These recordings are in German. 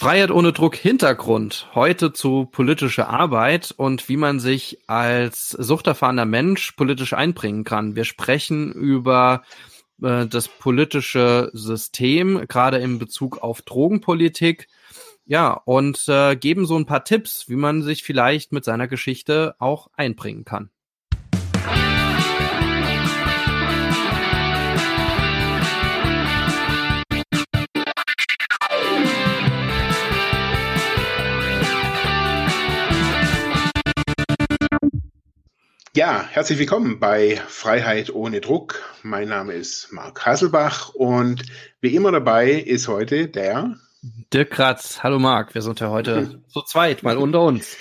Freiheit ohne Druck Hintergrund. Heute zu politischer Arbeit und wie man sich als suchterfahrener Mensch politisch einbringen kann. Wir sprechen über äh, das politische System, gerade in Bezug auf Drogenpolitik. Ja, und äh, geben so ein paar Tipps, wie man sich vielleicht mit seiner Geschichte auch einbringen kann. Ja, herzlich willkommen bei Freiheit ohne Druck. Mein Name ist Marc Hasselbach und wie immer dabei ist heute der Dirk Kratz. Hallo Marc, wir sind ja heute zu zweit, mal unter uns.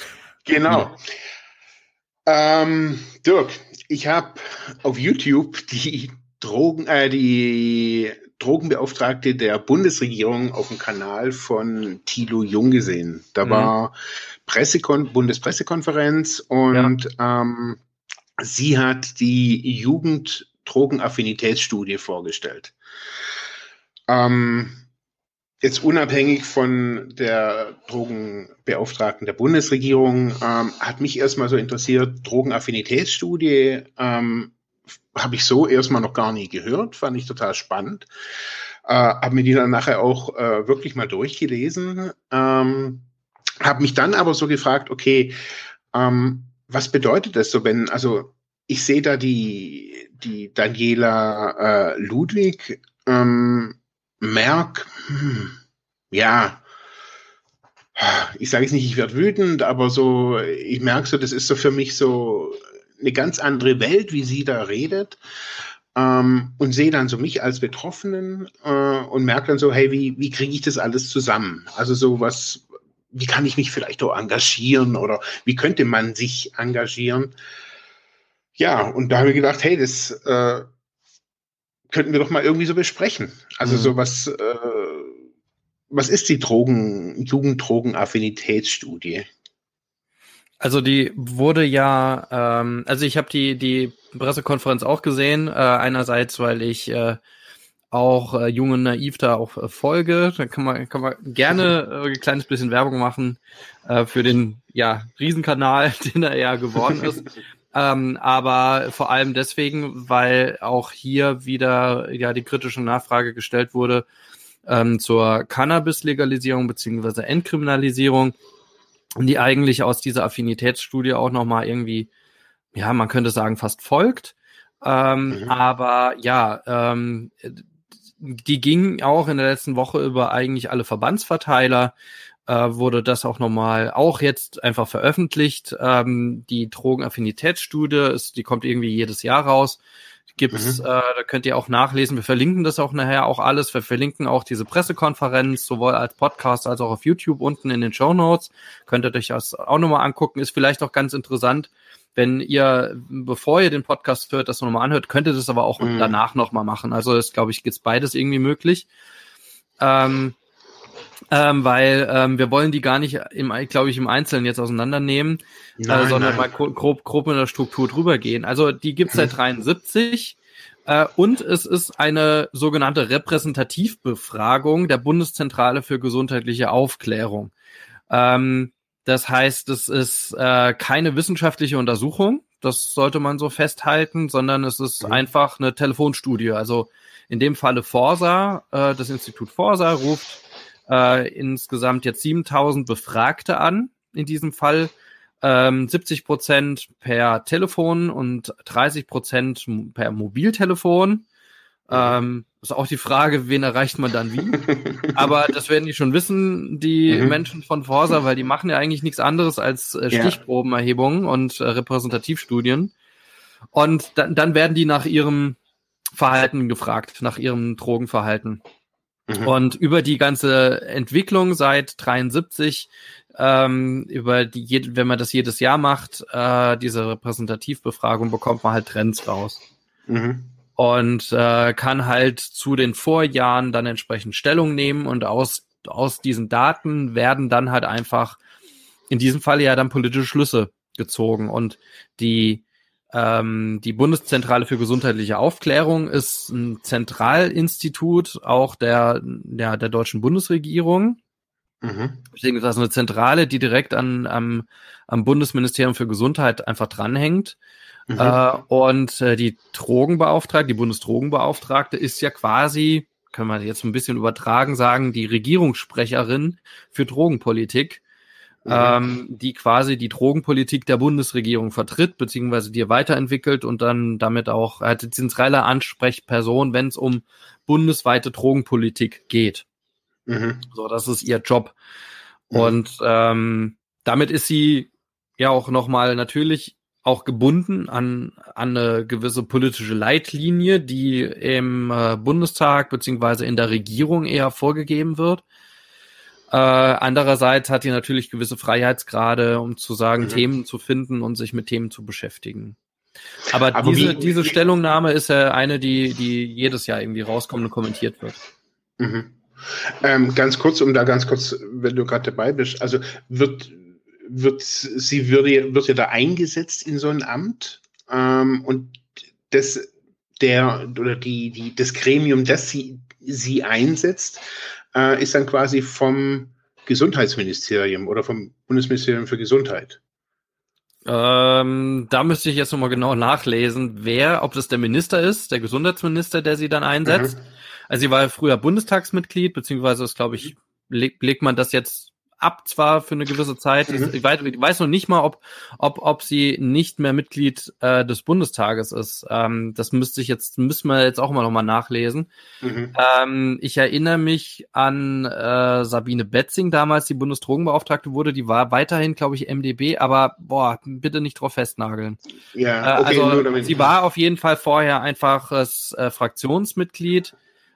Genau. Ähm, Dirk, ich habe auf YouTube die Drogen, äh, die Drogenbeauftragte der Bundesregierung auf dem Kanal von Thilo Jung gesehen. Da mhm. war Pressekon Bundespressekonferenz und ja. ähm, Sie hat die Jugenddrogenaffinitätsstudie vorgestellt. Ähm, jetzt unabhängig von der Drogenbeauftragten der Bundesregierung, ähm, hat mich erstmal so interessiert, Drogenaffinitätsstudie ähm, habe ich so erstmal noch gar nie gehört, fand ich total spannend. Äh, habe mir die dann nachher auch äh, wirklich mal durchgelesen. Ähm, habe mich dann aber so gefragt, okay, ähm, was bedeutet das so, wenn, also ich sehe da die, die Daniela äh, Ludwig, ähm, Merck, hm, ja, ich sage jetzt nicht, ich werde wütend, aber so, ich merke so, das ist so für mich so eine ganz andere Welt, wie sie da redet. Ähm, und sehe dann so mich als Betroffenen äh, und merke dann so, hey, wie, wie kriege ich das alles zusammen? Also so was, wie kann ich mich vielleicht auch engagieren oder wie könnte man sich engagieren? Ja, und da habe ich gedacht, hey, das äh, könnten wir doch mal irgendwie so besprechen. Also mhm. so was, äh, was ist die Drogen, Jugenddrogenaffinitätsstudie? Also die wurde ja, ähm, also ich habe die die Pressekonferenz auch gesehen. Äh, einerseits, weil ich äh, auch äh, Jung und Naiv da auch äh, folge. Da kann man, kann man gerne äh, ein kleines bisschen Werbung machen äh, für den ja, Riesenkanal, den er ja geworden ist. ähm, aber vor allem deswegen, weil auch hier wieder ja die kritische Nachfrage gestellt wurde ähm, zur Cannabis-Legalisierung beziehungsweise Entkriminalisierung, die eigentlich aus dieser Affinitätsstudie auch nochmal irgendwie, ja, man könnte sagen, fast folgt. Ähm, mhm. Aber ja, ähm, die ging auch in der letzten Woche über eigentlich alle Verbandsverteiler, äh, wurde das auch nochmal auch jetzt einfach veröffentlicht. Ähm, die Drogenaffinitätsstudie, ist, die kommt irgendwie jedes Jahr raus. Gibt's, mhm. äh, da könnt ihr auch nachlesen. Wir verlinken das auch nachher auch alles. Wir verlinken auch diese Pressekonferenz, sowohl als Podcast als auch auf YouTube unten in den Show Notes. Könnt ihr euch das auch nochmal angucken. Ist vielleicht auch ganz interessant, wenn ihr, bevor ihr den Podcast hört, das nochmal anhört, könnt ihr das aber auch mhm. danach nochmal machen. Also ist, glaube ich, geht's beides irgendwie möglich. Ähm, ähm, weil ähm, wir wollen die gar nicht, im, glaube ich, im Einzelnen jetzt auseinandernehmen, äh, nein, äh, sondern nein. mal grob, grob in der Struktur drüber gehen. Also die gibt's seit 73 äh, und es ist eine sogenannte Repräsentativbefragung der Bundeszentrale für gesundheitliche Aufklärung. Ähm, das heißt, es ist äh, keine wissenschaftliche Untersuchung, das sollte man so festhalten, sondern es ist mhm. einfach eine Telefonstudie. Also in dem Falle Forsa, äh, das Institut Forsa ruft äh, insgesamt jetzt 7000 Befragte an, in diesem Fall. Ähm, 70 Prozent per Telefon und 30 Prozent per Mobiltelefon. Ähm, ist auch die Frage, wen erreicht man dann wie. Aber das werden die schon wissen, die mhm. Menschen von Forsa, weil die machen ja eigentlich nichts anderes als äh, Stichprobenerhebungen ja. und äh, Repräsentativstudien. Und dann, dann werden die nach ihrem Verhalten gefragt, nach ihrem Drogenverhalten. Mhm. Und über die ganze Entwicklung seit 73, ähm, über die, wenn man das jedes Jahr macht, äh, diese Repräsentativbefragung, bekommt man halt Trends raus. Mhm und äh, kann halt zu den Vorjahren dann entsprechend Stellung nehmen und aus, aus diesen Daten werden dann halt einfach in diesem Fall ja dann politische Schlüsse gezogen und die ähm, die Bundeszentrale für gesundheitliche Aufklärung ist ein Zentralinstitut auch der, der, der deutschen Bundesregierung Mhm. Beziehungsweise eine Zentrale, die direkt an, am, am Bundesministerium für Gesundheit einfach dranhängt. Mhm. Äh, und äh, die Drogenbeauftragte, die Bundesdrogenbeauftragte ist ja quasi, können wir jetzt ein bisschen übertragen sagen, die Regierungssprecherin für Drogenpolitik, mhm. ähm, die quasi die Drogenpolitik der Bundesregierung vertritt, beziehungsweise die weiterentwickelt und dann damit auch äh, die zentrale Ansprechperson, wenn es um bundesweite Drogenpolitik geht. Mhm. So, das ist ihr Job. Mhm. Und ähm, damit ist sie ja auch nochmal natürlich auch gebunden an, an eine gewisse politische Leitlinie, die im äh, Bundestag beziehungsweise in der Regierung eher vorgegeben wird. Äh, andererseits hat die natürlich gewisse Freiheitsgrade, um zu sagen, mhm. Themen zu finden und sich mit Themen zu beschäftigen. Aber, Aber diese, wie, diese wie, Stellungnahme ist ja eine, die, die jedes Jahr irgendwie rauskommt und kommentiert wird. Mhm. Ähm, ganz kurz, um da ganz kurz, wenn du gerade dabei bist, also wird, wird sie würde, wird ja da eingesetzt in so ein Amt ähm, und das der oder die, die das Gremium, das sie sie einsetzt, äh, ist dann quasi vom Gesundheitsministerium oder vom Bundesministerium für Gesundheit. Ähm, da müsste ich jetzt nochmal genau nachlesen, wer, ob das der Minister ist, der Gesundheitsminister, der sie dann einsetzt. Mhm. Also sie war früher Bundestagsmitglied, beziehungsweise ist, glaube ich, legt man das jetzt ab zwar für eine gewisse Zeit. Mhm. Ich, weiß, ich, weiß, noch nicht mal, ob, ob, ob sie nicht mehr Mitglied äh, des Bundestages ist. Ähm, das müsste ich jetzt, müssen wir jetzt auch mal nochmal nachlesen. Mhm. Ähm, ich erinnere mich an äh, Sabine Betzing, damals die Bundesdrogenbeauftragte wurde, die war weiterhin, glaube ich, MDB, aber boah, bitte nicht drauf festnageln. Ja, okay, äh, also sie war auf jeden Fall vorher einfaches äh, Fraktionsmitglied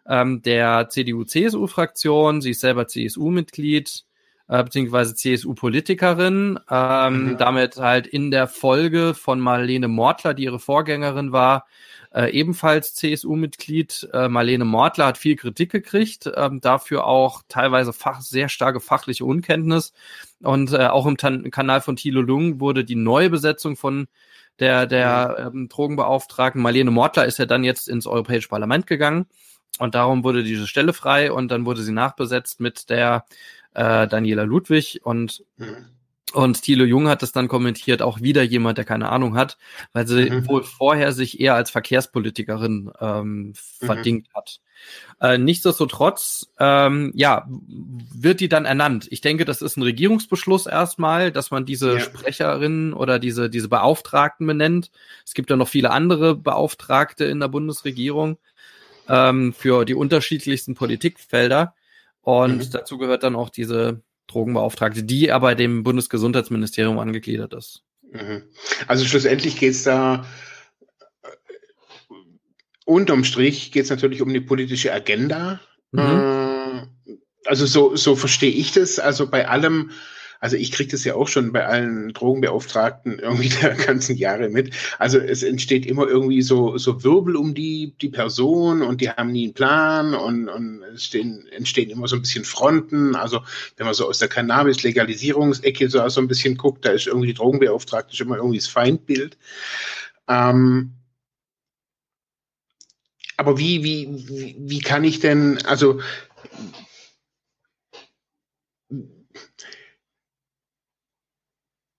ähm, der CDU-CSU-Fraktion. Sie ist selber CSU-Mitglied äh, beziehungsweise CSU-Politikerin, ähm, mhm. damit halt in der Folge von Marlene Mortler, die ihre Vorgängerin war, äh, ebenfalls CSU-Mitglied. Äh, Marlene Mortler hat viel Kritik gekriegt, ähm, dafür auch teilweise fach, sehr starke fachliche Unkenntnis. Und äh, auch im Tan Kanal von Thilo Lung wurde die Neubesetzung von der, der mhm. ähm, Drogenbeauftragten Marlene Mortler ist ja dann jetzt ins Europäische Parlament gegangen. Und darum wurde diese Stelle frei und dann wurde sie nachbesetzt mit der äh, Daniela Ludwig und mhm. Und Thilo Jung hat das dann kommentiert, auch wieder jemand, der keine Ahnung hat, weil sie mhm. wohl vorher sich eher als Verkehrspolitikerin ähm, mhm. verdingt hat. Äh, nichtsdestotrotz, ähm, ja, wird die dann ernannt. Ich denke, das ist ein Regierungsbeschluss erstmal, dass man diese ja. Sprecherin oder diese, diese Beauftragten benennt. Es gibt ja noch viele andere Beauftragte in der Bundesregierung ähm, für die unterschiedlichsten Politikfelder. Und mhm. dazu gehört dann auch diese Drogenbeauftragte, die aber dem Bundesgesundheitsministerium angegliedert ist. Mhm. Also schlussendlich geht es da äh, unterm Strich geht es natürlich um die politische Agenda. Mhm. Äh, also so, so verstehe ich das. Also bei allem, also ich kriege das ja auch schon bei allen Drogenbeauftragten irgendwie der ganzen Jahre mit. Also es entsteht immer irgendwie so, so Wirbel um die, die Person und die haben nie einen Plan und, und es stehen, entstehen immer so ein bisschen Fronten. Also wenn man so aus der Cannabis-Legalisierungsecke so, so ein bisschen guckt, da ist irgendwie Drogenbeauftragte schon immer irgendwie das Feindbild. Ähm, aber wie, wie, wie, wie kann ich denn, also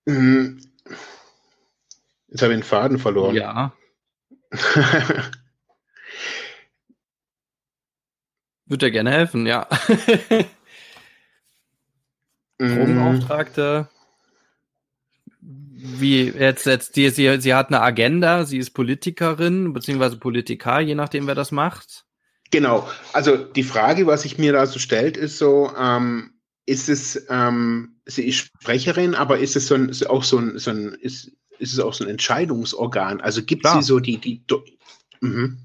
Jetzt habe ich den Faden verloren. Ja. Würde dir gerne helfen, ja. Drogenauftragte. Wie jetzt, jetzt die, sie, sie hat eine Agenda, sie ist Politikerin, beziehungsweise Politiker, je nachdem, wer das macht. Genau. Also die Frage, was sich mir da so stellt, ist so, ähm, ist es, ähm, sie ist Sprecherin, aber ist es so ein, auch so ein, so ein ist, ist es auch so ein Entscheidungsorgan? Also gibt sie so die, die, mhm.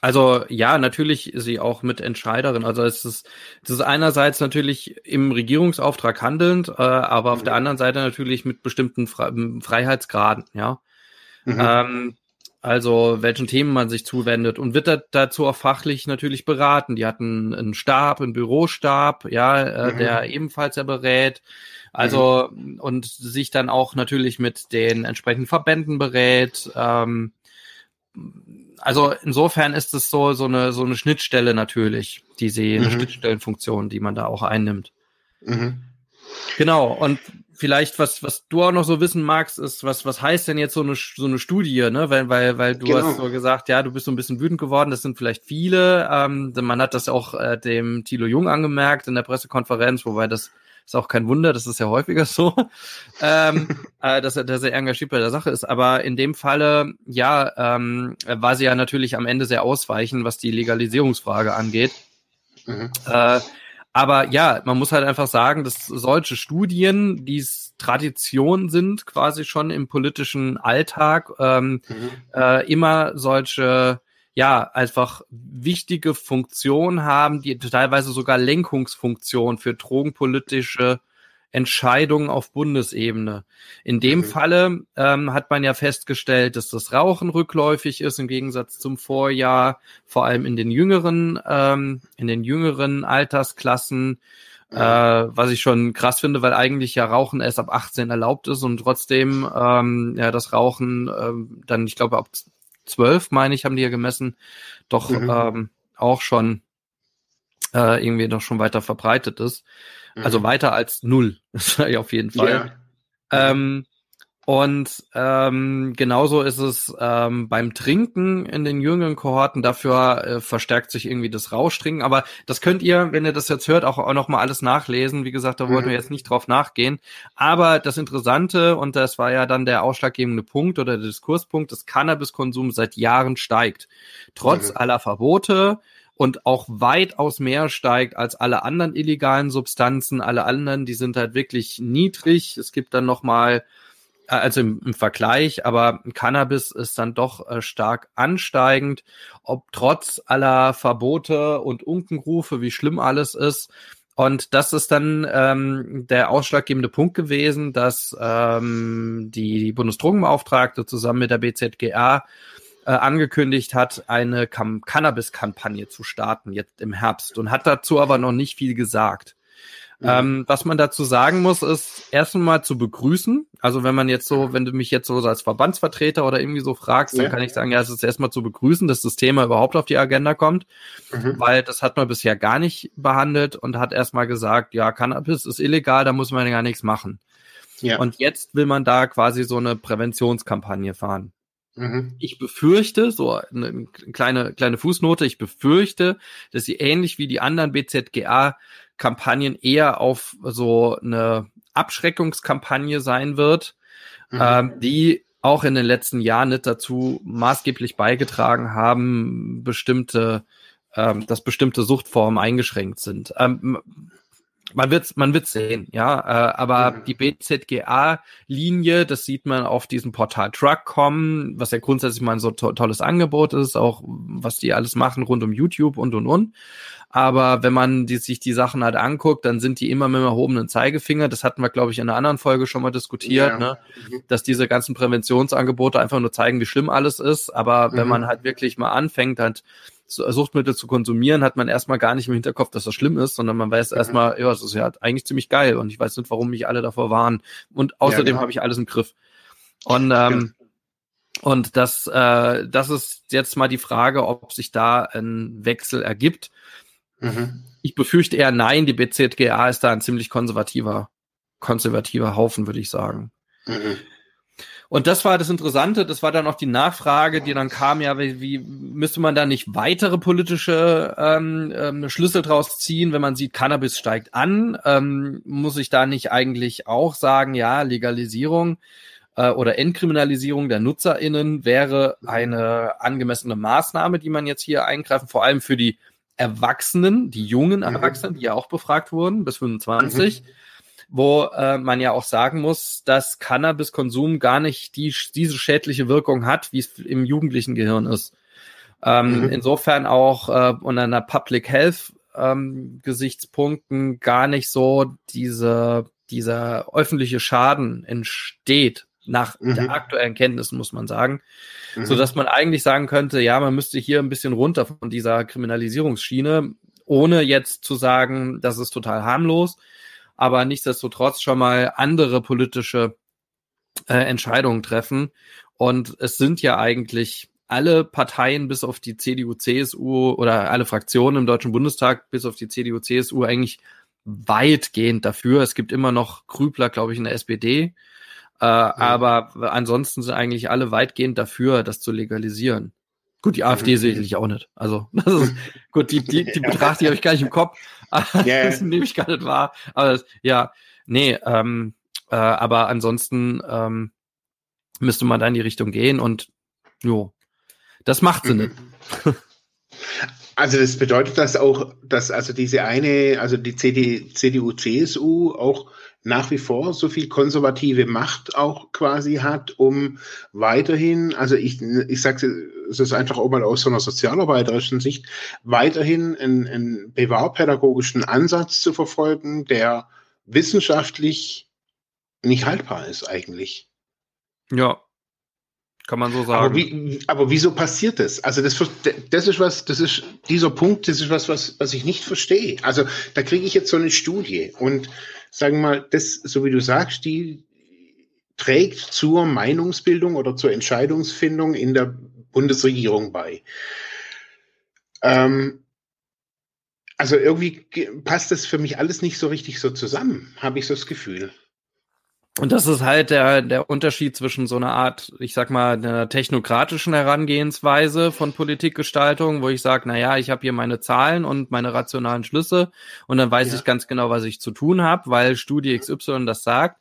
Also ja, natürlich ist sie auch mit Entscheiderin. Also es ist, es ist einerseits natürlich im Regierungsauftrag handelnd, äh, aber mhm. auf der anderen Seite natürlich mit bestimmten Fre Freiheitsgraden, ja. Mhm. Ähm, also welchen Themen man sich zuwendet und wird da, dazu auch fachlich natürlich beraten. Die hatten einen Stab, einen Bürostab, ja, äh, mhm. der ebenfalls ja berät. Also mhm. und sich dann auch natürlich mit den entsprechenden Verbänden berät. Ähm, also insofern ist es so so eine so eine Schnittstelle natürlich, die sie mhm. eine Schnittstellenfunktion, die man da auch einnimmt. Mhm. Genau, und vielleicht, was, was du auch noch so wissen magst, ist, was, was heißt denn jetzt so eine, so eine Studie, ne? Weil, weil, weil du genau. hast so gesagt, ja, du bist so ein bisschen wütend geworden, das sind vielleicht viele. Ähm, man hat das auch äh, dem Thilo Jung angemerkt in der Pressekonferenz, wobei das ist auch kein Wunder, das ist ja häufiger so, ähm, äh, dass, er, dass er engagiert bei der Sache ist. Aber in dem Falle, ja, ähm, war sie ja natürlich am Ende sehr ausweichend, was die Legalisierungsfrage angeht. Mhm. Äh, aber ja, man muss halt einfach sagen, dass solche Studien, die Tradition sind, quasi schon im politischen Alltag, ähm, mhm. äh, immer solche ja, einfach wichtige Funktionen haben, die teilweise sogar Lenkungsfunktion für drogenpolitische Entscheidungen auf Bundesebene. In dem mhm. Falle ähm, hat man ja festgestellt, dass das Rauchen rückläufig ist im Gegensatz zum Vorjahr, vor allem in den jüngeren, ähm, in den jüngeren Altersklassen. Mhm. Äh, was ich schon krass finde, weil eigentlich ja Rauchen erst ab 18 erlaubt ist und trotzdem ähm, ja das Rauchen ähm, dann, ich glaube, ab 12, meine ich, haben die ja gemessen, doch mhm. ähm, auch schon äh, irgendwie doch schon weiter verbreitet ist. Also mhm. Weiter als null, das ja auf jeden Fall. Ja. Ähm, und ähm, genauso ist es ähm, beim Trinken in den jüngeren Kohorten. Dafür äh, verstärkt sich irgendwie das Rauschtrinken. Aber das könnt ihr, wenn ihr das jetzt hört, auch, auch noch mal alles nachlesen. Wie gesagt, da wollten mhm. wir jetzt nicht drauf nachgehen. Aber das Interessante, und das war ja dann der ausschlaggebende Punkt oder der Diskurspunkt, dass Cannabiskonsum seit Jahren steigt. Trotz mhm. aller Verbote, und auch weitaus mehr steigt als alle anderen illegalen Substanzen. Alle anderen, die sind halt wirklich niedrig. Es gibt dann noch mal äh, also im, im, Vergleich, aber Cannabis ist dann doch äh, stark ansteigend, ob trotz aller Verbote und Unkenrufe, wie schlimm alles ist. Und das ist dann ähm, der ausschlaggebende Punkt gewesen, dass ähm, die Bundesdrogenbeauftragte zusammen mit der BZGA äh, angekündigt hat, eine Cannabis-Kampagne zu starten jetzt im Herbst und hat dazu aber noch nicht viel gesagt. Mhm. Ähm, was man dazu sagen muss, ist erstmal zu begrüßen. Also wenn man jetzt so, wenn du mich jetzt so als Verbandsvertreter oder irgendwie so fragst, dann ja. kann ich sagen, ja, es ist erstmal zu begrüßen, dass das Thema überhaupt auf die Agenda kommt, mhm. weil das hat man bisher gar nicht behandelt und hat erstmal gesagt, ja, Cannabis ist illegal, da muss man ja gar nichts machen. Ja. Und jetzt will man da quasi so eine Präventionskampagne fahren. Mhm. Ich befürchte, so eine kleine, kleine Fußnote, ich befürchte, dass sie ähnlich wie die anderen BZGA Kampagnen eher auf so eine Abschreckungskampagne sein wird, mhm. ähm, die auch in den letzten Jahren nicht dazu maßgeblich beigetragen haben, bestimmte, ähm, dass bestimmte Suchtformen eingeschränkt sind. Ähm, man wird's, man wird's sehen, ja. Äh, aber mhm. die BZGA-Linie, das sieht man auf diesem Portal Truck.com, was ja grundsätzlich mal ein so to tolles Angebot ist, auch was die alles machen rund um YouTube und und und. Aber wenn man die, sich die Sachen halt anguckt, dann sind die immer mit dem erhobenen Zeigefinger. Das hatten wir, glaube ich, in einer anderen Folge schon mal diskutiert, ja. ne? Mhm. dass diese ganzen Präventionsangebote einfach nur zeigen, wie schlimm alles ist. Aber mhm. wenn man halt wirklich mal anfängt, halt Suchtmittel zu konsumieren, hat man erstmal gar nicht im Hinterkopf, dass das schlimm ist, sondern man weiß mhm. erstmal, ja, es ist ja eigentlich ziemlich geil und ich weiß nicht, warum mich alle davor warnen. Und außerdem ja, genau. habe ich alles im Griff. Und ähm, ja. Und das, äh, das ist jetzt mal die Frage, ob sich da ein Wechsel ergibt. Mhm. Ich befürchte eher nein, die BZGA ist da ein ziemlich konservativer, konservativer Haufen, würde ich sagen. Mhm. Und das war das Interessante, das war dann auch die Nachfrage, die dann kam, ja, wie, wie müsste man da nicht weitere politische ähm, ähm, Schlüssel draus ziehen, wenn man sieht, Cannabis steigt an, ähm, muss ich da nicht eigentlich auch sagen, ja, Legalisierung äh, oder Entkriminalisierung der NutzerInnen wäre eine angemessene Maßnahme, die man jetzt hier eingreifen, vor allem für die Erwachsenen, die jungen mhm. Erwachsenen, die ja auch befragt wurden, bis 25. Mhm wo äh, man ja auch sagen muss, dass Cannabiskonsum gar nicht die, diese schädliche Wirkung hat, wie es im jugendlichen Gehirn ist. Ähm, mhm. Insofern auch äh, unter einer Public Health ähm, Gesichtspunkten gar nicht so diese, dieser öffentliche Schaden entsteht nach mhm. der aktuellen Kenntnissen, muss man sagen. Mhm. So dass man eigentlich sagen könnte, ja, man müsste hier ein bisschen runter von dieser Kriminalisierungsschiene, ohne jetzt zu sagen, das ist total harmlos, aber nichtsdestotrotz schon mal andere politische äh, Entscheidungen treffen. Und es sind ja eigentlich alle Parteien bis auf die CDU, CSU oder alle Fraktionen im Deutschen Bundestag bis auf die CDU, CSU eigentlich weitgehend dafür. Es gibt immer noch Krübler, glaube ich, in der SPD. Äh, ja. Aber ansonsten sind eigentlich alle weitgehend dafür, das zu legalisieren. Gut, die AfD mhm. sicherlich auch nicht. Also, das ist, gut, die, die, die betrachte ich habe ich gar nicht im Kopf. Yeah. das nehme ich gar nicht wahr. Aber das, ja, nee, ähm, äh, aber ansonsten ähm, müsste man da in die Richtung gehen und jo, das macht sie mhm. nicht. Also das bedeutet dass auch, dass also diese eine, also die CD, CDU, CSU auch nach wie vor so viel konservative Macht auch quasi hat, um weiterhin, also ich, ich sage es ist einfach auch mal aus so einer sozialarbeiterischen Sicht, weiterhin einen, einen bewahrpädagogischen Ansatz zu verfolgen, der wissenschaftlich nicht haltbar ist eigentlich. Ja, kann man so sagen. Aber, wie, aber wieso passiert das? Also das, das ist was, das ist dieser Punkt, das ist was, was, was ich nicht verstehe. Also da kriege ich jetzt so eine Studie und sagen wir mal, das, so wie du sagst, die trägt zur Meinungsbildung oder zur Entscheidungsfindung in der Bundesregierung bei. Ähm, also irgendwie passt das für mich alles nicht so richtig so zusammen, habe ich so das Gefühl. Und das ist halt der, der Unterschied zwischen so einer Art, ich sag mal, einer technokratischen Herangehensweise von Politikgestaltung, wo ich sage, na ja, ich habe hier meine Zahlen und meine rationalen Schlüsse und dann weiß ja. ich ganz genau, was ich zu tun habe, weil Studie XY das sagt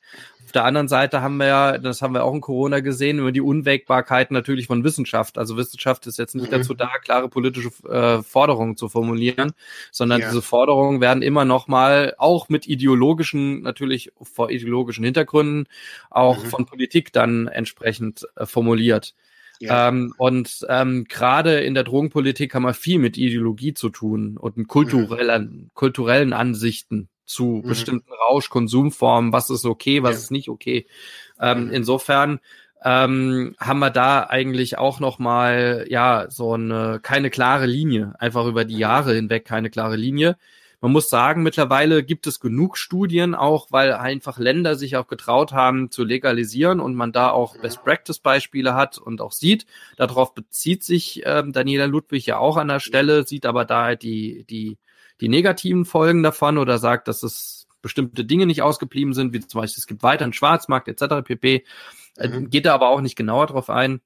der anderen Seite haben wir ja, das haben wir auch in Corona gesehen, über die Unwägbarkeit natürlich von Wissenschaft. Also Wissenschaft ist jetzt nicht mhm. dazu da, klare politische äh, Forderungen zu formulieren, sondern ja. diese Forderungen werden immer noch mal auch mit ideologischen, natürlich vor ideologischen Hintergründen, auch mhm. von Politik dann entsprechend äh, formuliert. Ja. Ähm, und ähm, gerade in der Drogenpolitik haben wir viel mit Ideologie zu tun und kulturellen, mhm. kulturellen Ansichten zu mhm. bestimmten Rauschkonsumformen, was ist okay, was ja. ist nicht okay. Ähm, mhm. Insofern ähm, haben wir da eigentlich auch noch mal ja so eine keine klare Linie, einfach über die Jahre hinweg keine klare Linie. Man muss sagen, mittlerweile gibt es genug Studien, auch weil einfach Länder sich auch getraut haben zu legalisieren und man da auch Best Practice Beispiele hat und auch sieht. Darauf bezieht sich ähm, Daniela Ludwig ja auch an der Stelle, sieht aber da halt die die die negativen Folgen davon oder sagt, dass es bestimmte Dinge nicht ausgeblieben sind, wie zum Beispiel es gibt weiter einen Schwarzmarkt etc. pp. Äh, mhm. Geht da aber auch nicht genauer drauf ein.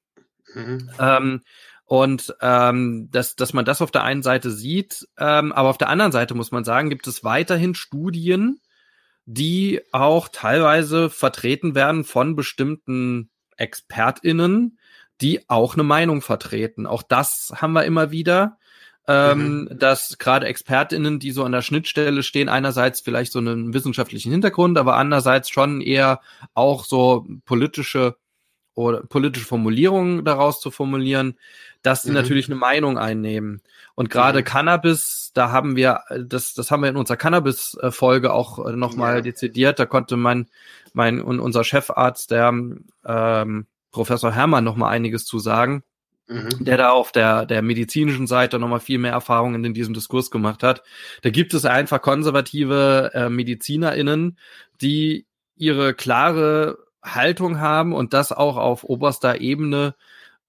Mhm. Ähm, und ähm, dass, dass man das auf der einen Seite sieht, ähm, aber auf der anderen Seite muss man sagen, gibt es weiterhin Studien, die auch teilweise vertreten werden von bestimmten ExpertInnen, die auch eine Meinung vertreten. Auch das haben wir immer wieder ähm, mhm. dass gerade ExpertInnen, die so an der Schnittstelle stehen, einerseits vielleicht so einen wissenschaftlichen Hintergrund, aber andererseits schon eher auch so politische oder politische Formulierungen daraus zu formulieren, dass sie mhm. natürlich eine Meinung einnehmen. Und gerade mhm. Cannabis, da haben wir, das, das haben wir in unserer Cannabis-Folge auch nochmal ja. dezidiert. Da konnte mein, mein und unser Chefarzt, der ähm, Professor Herrmann, nochmal einiges zu sagen mhm. der da auf der, der medizinischen Seite nochmal viel mehr Erfahrungen in diesem Diskurs gemacht hat. Da gibt es einfach konservative äh, MedizinerInnen, die ihre klare Haltung haben und das auch auf oberster Ebene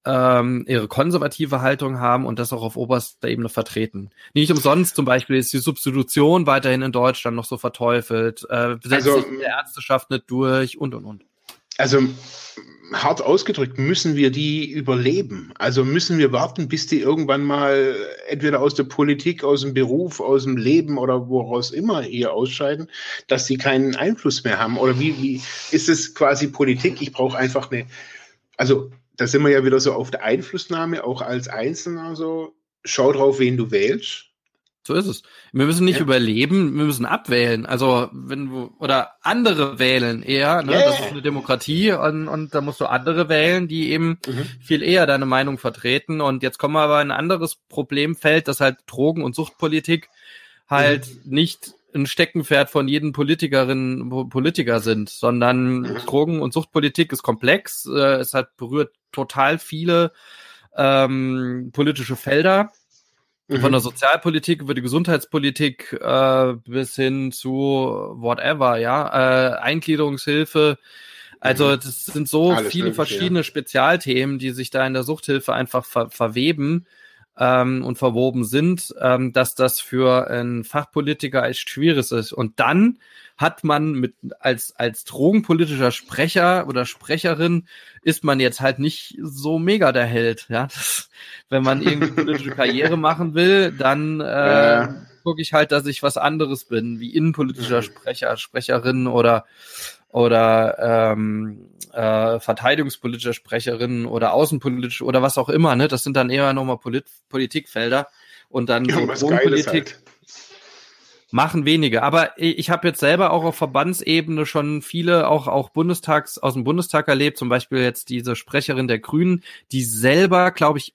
ähm, ihre konservative Haltung haben und das auch auf oberster Ebene vertreten. Nicht umsonst zum Beispiel ist die Substitution weiterhin in Deutschland noch so verteufelt, äh, setzt also, sich in der Ärzteschaft nicht durch und und und. Also hart ausgedrückt, müssen wir die überleben. Also müssen wir warten, bis die irgendwann mal entweder aus der Politik, aus dem Beruf, aus dem Leben oder woraus immer hier ausscheiden, dass sie keinen Einfluss mehr haben. Oder wie, wie ist es quasi Politik? Ich brauche einfach eine, also da sind wir ja wieder so auf der Einflussnahme, auch als Einzelner so. Schau drauf, wen du wählst. So ist es. Wir müssen nicht ja. überleben, wir müssen abwählen. Also wenn du oder andere wählen eher, ne? Yeah. Das ist eine Demokratie und, und da musst du andere wählen, die eben mhm. viel eher deine Meinung vertreten. Und jetzt kommen wir aber in ein anderes Problemfeld, dass halt Drogen- und Suchtpolitik halt mhm. nicht ein Steckenpferd von jedem Politikerin, Politiker sind, sondern mhm. Drogen- und Suchtpolitik ist komplex. Äh, es hat berührt total viele ähm, politische Felder Mhm. Von der Sozialpolitik über die Gesundheitspolitik äh, bis hin zu whatever, ja, äh, Eingliederungshilfe. Also mhm. das sind so Alles viele mögliche, verschiedene ja. Spezialthemen, die sich da in der Suchthilfe einfach ver verweben. Ähm, und verwoben sind, ähm, dass das für einen Fachpolitiker echt schwierig ist. Und dann hat man mit als als drogenpolitischer Sprecher oder Sprecherin ist man jetzt halt nicht so mega der Held, ja. Das, wenn man irgendwie politische Karriere machen will, dann äh, ja. gucke ich halt, dass ich was anderes bin, wie innenpolitischer Sprecher, Sprecherin oder oder ähm, äh, verteidigungspolitischer Sprecherin oder außenpolitisch oder was auch immer, ne? Das sind dann eher nochmal Polit Politikfelder und dann ja, so Wohnpolitik halt. Machen wenige. Aber ich habe jetzt selber auch auf Verbandsebene schon viele auch auch Bundestags aus dem Bundestag erlebt, zum Beispiel jetzt diese Sprecherin der Grünen, die selber, glaube ich,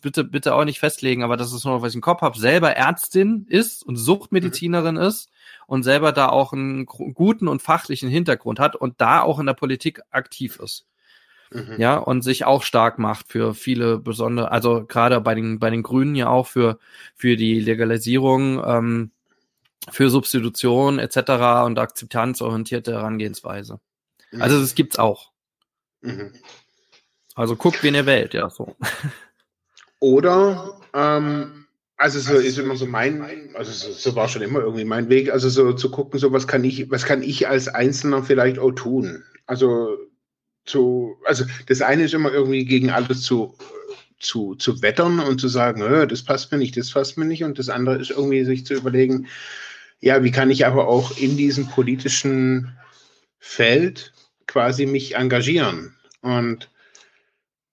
bitte bitte auch nicht festlegen, aber das ist nur was ich im Kopf habe, selber Ärztin ist und Suchtmedizinerin mhm. ist und selber da auch einen guten und fachlichen Hintergrund hat und da auch in der Politik aktiv ist. Mhm. Ja, und sich auch stark macht für viele besondere, also gerade bei den, bei den Grünen ja auch für, für die Legalisierung, ähm, für Substitution etc. und akzeptanzorientierte Herangehensweise. Mhm. Also das gibt's auch. Mhm. Also guckt, wen ihr wählt, ja, so. Oder ähm, also so ist immer so mein, also so, so, war schon immer irgendwie mein Weg, also so zu gucken, so was kann ich, was kann ich als Einzelner vielleicht auch tun. Also zu, also das eine ist immer irgendwie gegen alles zu, zu, zu wettern und zu sagen, das passt mir nicht, das passt mir nicht. Und das andere ist irgendwie sich zu überlegen, ja, wie kann ich aber auch in diesem politischen Feld quasi mich engagieren? Und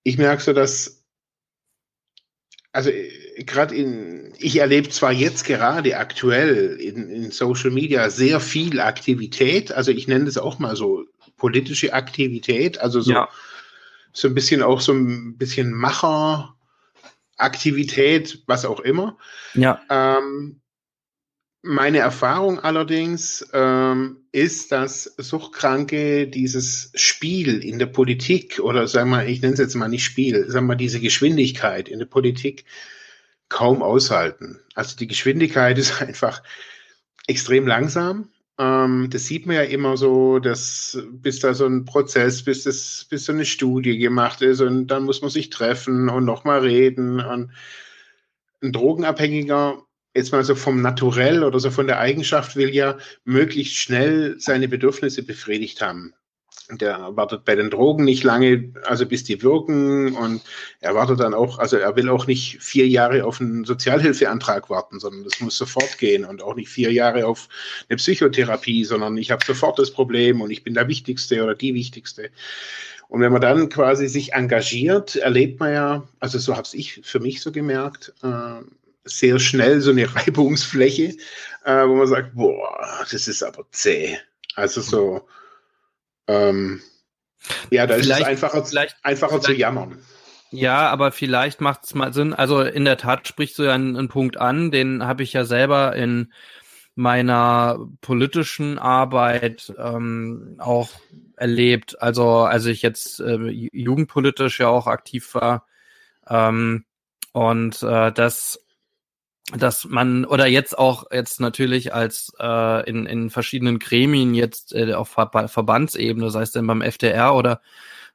ich merke so, dass also gerade in, ich erlebe zwar jetzt gerade aktuell in, in Social Media sehr viel Aktivität, also ich nenne das auch mal so politische Aktivität, also so, ja. so ein bisschen auch so ein bisschen Macheraktivität, was auch immer. Ja. Ähm, meine Erfahrung allerdings ähm, ist, dass Suchtkranke dieses Spiel in der Politik oder sagen wir, ich nenne es jetzt mal nicht Spiel, sagen wir diese Geschwindigkeit in der Politik kaum aushalten. Also die Geschwindigkeit ist einfach extrem langsam. Ähm, das sieht man ja immer so, dass bis da so ein Prozess, bis das, bis so eine Studie gemacht ist und dann muss man sich treffen und nochmal reden. Und ein Drogenabhängiger jetzt mal so vom Naturell oder so von der Eigenschaft will ja möglichst schnell seine Bedürfnisse befriedigt haben. Der wartet bei den Drogen nicht lange, also bis die wirken und er wartet dann auch, also er will auch nicht vier Jahre auf einen Sozialhilfeantrag warten, sondern das muss sofort gehen und auch nicht vier Jahre auf eine Psychotherapie, sondern ich habe sofort das Problem und ich bin der Wichtigste oder die Wichtigste. Und wenn man dann quasi sich engagiert, erlebt man ja, also so habe ich für mich so gemerkt, äh, sehr schnell so eine Reibungsfläche, äh, wo man sagt, boah, das ist aber zäh. Also so, ähm, ja, da vielleicht, ist es einfacher, vielleicht, einfacher vielleicht, zu jammern. Ja, aber vielleicht macht es mal Sinn. Also in der Tat sprichst du ja einen, einen Punkt an, den habe ich ja selber in meiner politischen Arbeit ähm, auch erlebt. Also als ich jetzt äh, jugendpolitisch ja auch aktiv war. Ähm, und äh, das dass man oder jetzt auch jetzt natürlich als äh, in, in verschiedenen Gremien jetzt äh, auf Ver Verbandsebene, sei es denn beim FDR oder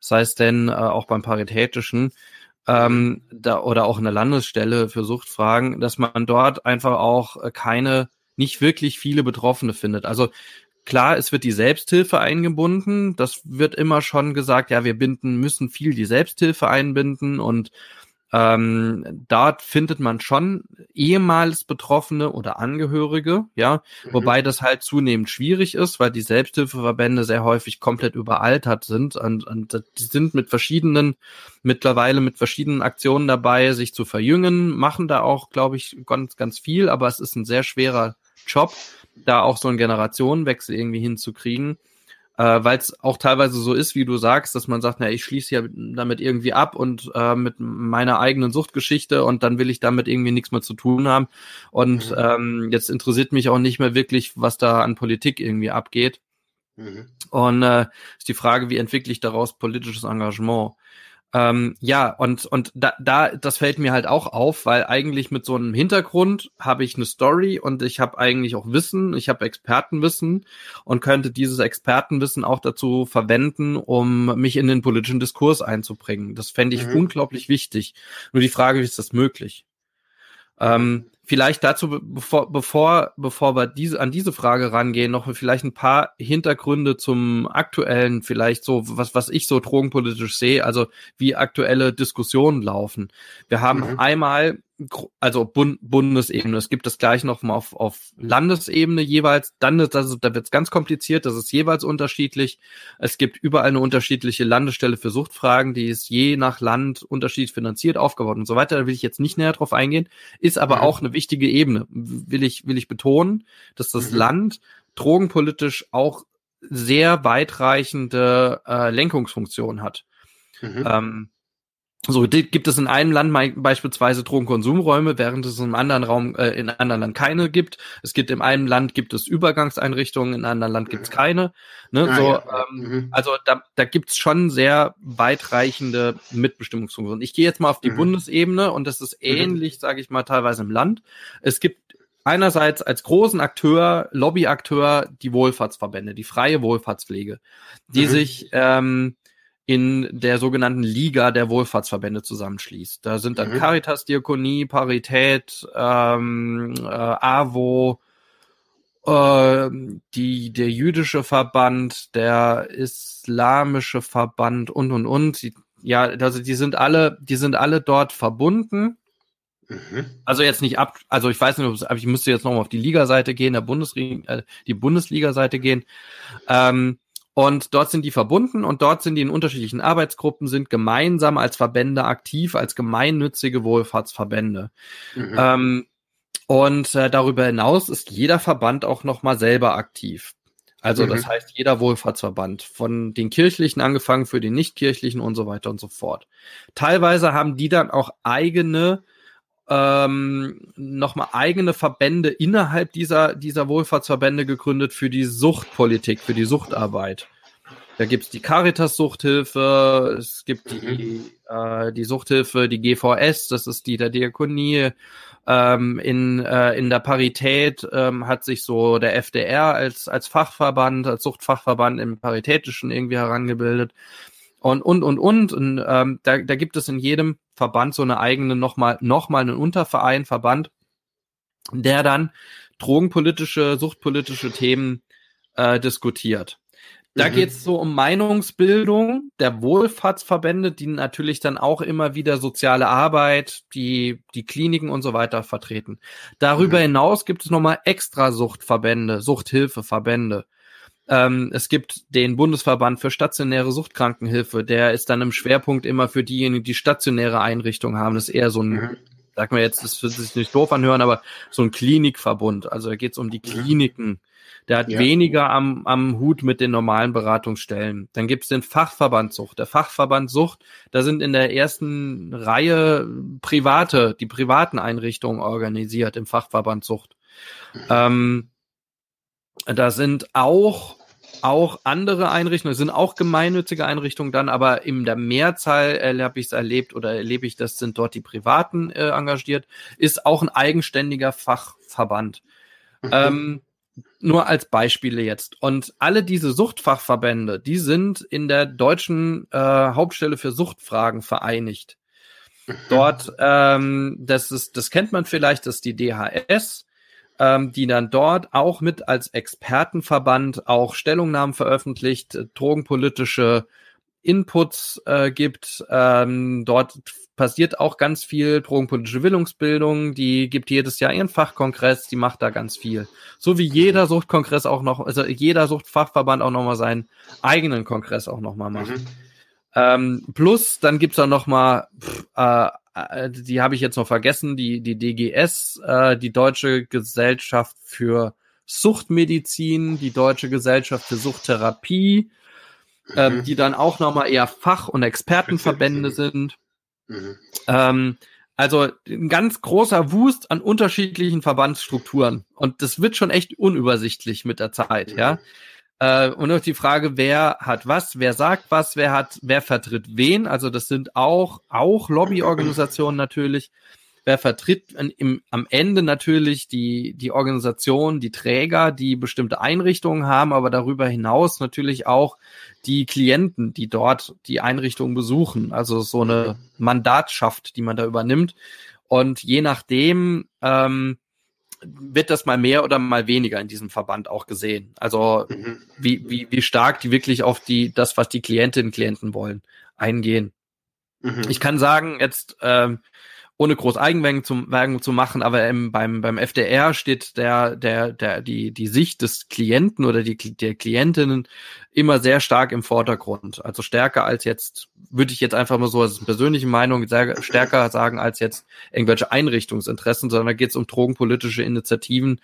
sei es denn äh, auch beim Paritätischen ähm, da oder auch in der Landesstelle für Suchtfragen, dass man dort einfach auch äh, keine nicht wirklich viele Betroffene findet. Also klar, es wird die Selbsthilfe eingebunden. Das wird immer schon gesagt, ja, wir binden müssen viel die Selbsthilfe einbinden und ähm, dort findet man schon ehemals Betroffene oder Angehörige, ja, mhm. wobei das halt zunehmend schwierig ist, weil die Selbsthilfeverbände sehr häufig komplett überaltert sind und, und die sind mit verschiedenen, mittlerweile mit verschiedenen Aktionen dabei, sich zu verjüngen, machen da auch, glaube ich, ganz, ganz viel, aber es ist ein sehr schwerer Job, da auch so einen Generationenwechsel irgendwie hinzukriegen äh, weil es auch teilweise so ist, wie du sagst, dass man sagt, na, ich schließe ja damit irgendwie ab und äh, mit meiner eigenen Suchtgeschichte und dann will ich damit irgendwie nichts mehr zu tun haben. Und mhm. ähm, jetzt interessiert mich auch nicht mehr wirklich, was da an Politik irgendwie abgeht. Mhm. Und äh, ist die Frage, wie entwickle ich daraus politisches Engagement? Ähm, ja, und, und da, da, das fällt mir halt auch auf, weil eigentlich mit so einem Hintergrund habe ich eine Story und ich habe eigentlich auch Wissen, ich habe Expertenwissen und könnte dieses Expertenwissen auch dazu verwenden, um mich in den politischen Diskurs einzubringen. Das fände ich mhm. unglaublich wichtig. Nur die Frage, wie ist das möglich? Ähm, vielleicht dazu, bevor, bevor, bevor wir diese, an diese Frage rangehen, noch vielleicht ein paar Hintergründe zum aktuellen, vielleicht so, was, was ich so drogenpolitisch sehe, also wie aktuelle Diskussionen laufen. Wir haben mhm. einmal also Bund, Bundesebene. Es gibt das gleich noch mal auf, auf Landesebene jeweils. Dann ist das, da wird es ganz kompliziert. Das ist jeweils unterschiedlich. Es gibt überall eine unterschiedliche Landesstelle für Suchtfragen, die ist je nach Land unterschiedlich finanziert, aufgebaut und so weiter. Da will ich jetzt nicht näher drauf eingehen. Ist aber mhm. auch eine wichtige Ebene. Will ich, will ich betonen, dass das mhm. Land drogenpolitisch auch sehr weitreichende äh, Lenkungsfunktion hat. Mhm. Ähm, so gibt es in einem Land beispielsweise Drogenkonsumräume, während es in einem anderen Raum, äh, in einem anderen Land keine gibt. Es gibt in einem Land gibt es Übergangseinrichtungen, in einem anderen Land gibt es keine. Ne? Ah, so, ja. ähm, mhm. Also da, da gibt es schon sehr weitreichende Mitbestimmungsfunktionen. Ich gehe jetzt mal auf die mhm. Bundesebene und das ist mhm. ähnlich, mhm. sage ich mal, teilweise im Land. Es gibt einerseits als großen Akteur, Lobbyakteur, die Wohlfahrtsverbände, die freie Wohlfahrtspflege, die mhm. sich ähm, in der sogenannten Liga der Wohlfahrtsverbände zusammenschließt. Da sind dann mhm. Caritas, Diakonie, Parität, ähm, äh, AWO, äh, die, der jüdische Verband, der islamische Verband und und und. Die, ja, also die sind alle, die sind alle dort verbunden. Mhm. Also jetzt nicht ab, also ich weiß nicht, aber ich müsste jetzt nochmal auf die Liga-Seite gehen, der Bundesliga, äh, die Bundesliga-Seite gehen. Ähm, und dort sind die verbunden und dort sind die in unterschiedlichen Arbeitsgruppen, sind gemeinsam als Verbände aktiv, als gemeinnützige Wohlfahrtsverbände. Mhm. Ähm, und äh, darüber hinaus ist jeder Verband auch nochmal selber aktiv. Also mhm. das heißt, jeder Wohlfahrtsverband, von den kirchlichen angefangen für den nichtkirchlichen und so weiter und so fort. Teilweise haben die dann auch eigene ähm, nochmal eigene Verbände innerhalb dieser, dieser Wohlfahrtsverbände gegründet für die Suchtpolitik, für die Suchtarbeit. Da gibt's die Caritas-Suchthilfe, es gibt die, mhm. äh, die Suchthilfe, die GVS, das ist die der Diakonie. Ähm, in, äh, in der Parität ähm, hat sich so der FDR als, als Fachverband, als Suchtfachverband im Paritätischen irgendwie herangebildet und und und und. Und ähm, da, da gibt es in jedem Verband so eine eigene nochmal nochmal einen Unterverein, Verband, der dann drogenpolitische, suchtpolitische Themen äh, diskutiert. Da mhm. geht es so um Meinungsbildung der Wohlfahrtsverbände, die natürlich dann auch immer wieder soziale Arbeit, die, die Kliniken und so weiter vertreten. Darüber mhm. hinaus gibt es nochmal extra Suchtverbände, Suchthilfeverbände. Ähm, es gibt den Bundesverband für stationäre Suchtkrankenhilfe, der ist dann im Schwerpunkt immer für diejenigen, die stationäre Einrichtungen haben. Das ist eher so ein, mhm. sag mal jetzt, das wird sich nicht doof anhören, aber so ein Klinikverbund. Also da geht es um die mhm. Kliniken. Der hat ja. weniger am, am Hut mit den normalen Beratungsstellen. Dann gibt es den Fachverband Sucht. Der Fachverband Sucht, da sind in der ersten Reihe private, die privaten Einrichtungen organisiert im Fachverband Sucht. Mhm. Ähm, da sind auch auch andere Einrichtungen, es sind auch gemeinnützige Einrichtungen dann, aber in der Mehrzahl äh, habe ich es erlebt oder erlebe ich, das sind dort die Privaten äh, engagiert, ist auch ein eigenständiger Fachverband. Mhm. Ähm, nur als Beispiele jetzt. Und alle diese Suchtfachverbände, die sind in der deutschen äh, Hauptstelle für Suchtfragen vereinigt. Mhm. Dort, ähm, das ist, das kennt man vielleicht, das ist die DHS ähm, die dann dort auch mit als Expertenverband auch Stellungnahmen veröffentlicht, äh, drogenpolitische Inputs äh, gibt. Ähm, dort passiert auch ganz viel drogenpolitische Willungsbildung. Die gibt jedes Jahr ihren Fachkongress, die macht da ganz viel. So wie jeder Suchtkongress auch noch, also jeder Suchtfachverband auch nochmal seinen eigenen Kongress auch nochmal macht. Mhm. Ähm, plus, dann gibt's da nochmal äh, äh, die habe ich jetzt noch vergessen, die, die DGS, äh, die Deutsche Gesellschaft für Suchtmedizin, die Deutsche Gesellschaft für Suchttherapie, ähm, mhm. ähm, die dann auch nochmal eher Fach- und Expertenverbände sind. Mhm. Ähm, also ein ganz großer Wust an unterschiedlichen Verbandsstrukturen. Und das wird schon echt unübersichtlich mit der Zeit, mhm. ja. Äh, und noch die Frage, wer hat was, wer sagt was, wer hat, wer vertritt wen. Also das sind auch, auch Lobbyorganisationen natürlich. Wer vertritt im, am Ende natürlich die, die Organisation, die Träger, die bestimmte Einrichtungen haben, aber darüber hinaus natürlich auch die Klienten, die dort die Einrichtungen besuchen. Also so eine Mandatschaft, die man da übernimmt. Und je nachdem ähm, wird das mal mehr oder mal weniger in diesem Verband auch gesehen. Also mhm. wie, wie, wie stark die wirklich auf die, das, was die Klientinnen und Klienten wollen, eingehen. Mhm. Ich kann sagen, jetzt ähm, ohne groß Eigenwerbung zu, zu machen, aber im, beim, beim FDR steht der, der, der, die, die Sicht des Klienten oder die, der Klientinnen immer sehr stark im Vordergrund. Also stärker als jetzt, würde ich jetzt einfach mal so als persönliche Meinung sehr, stärker sagen als jetzt irgendwelche Einrichtungsinteressen, sondern da geht es um drogenpolitische Initiativen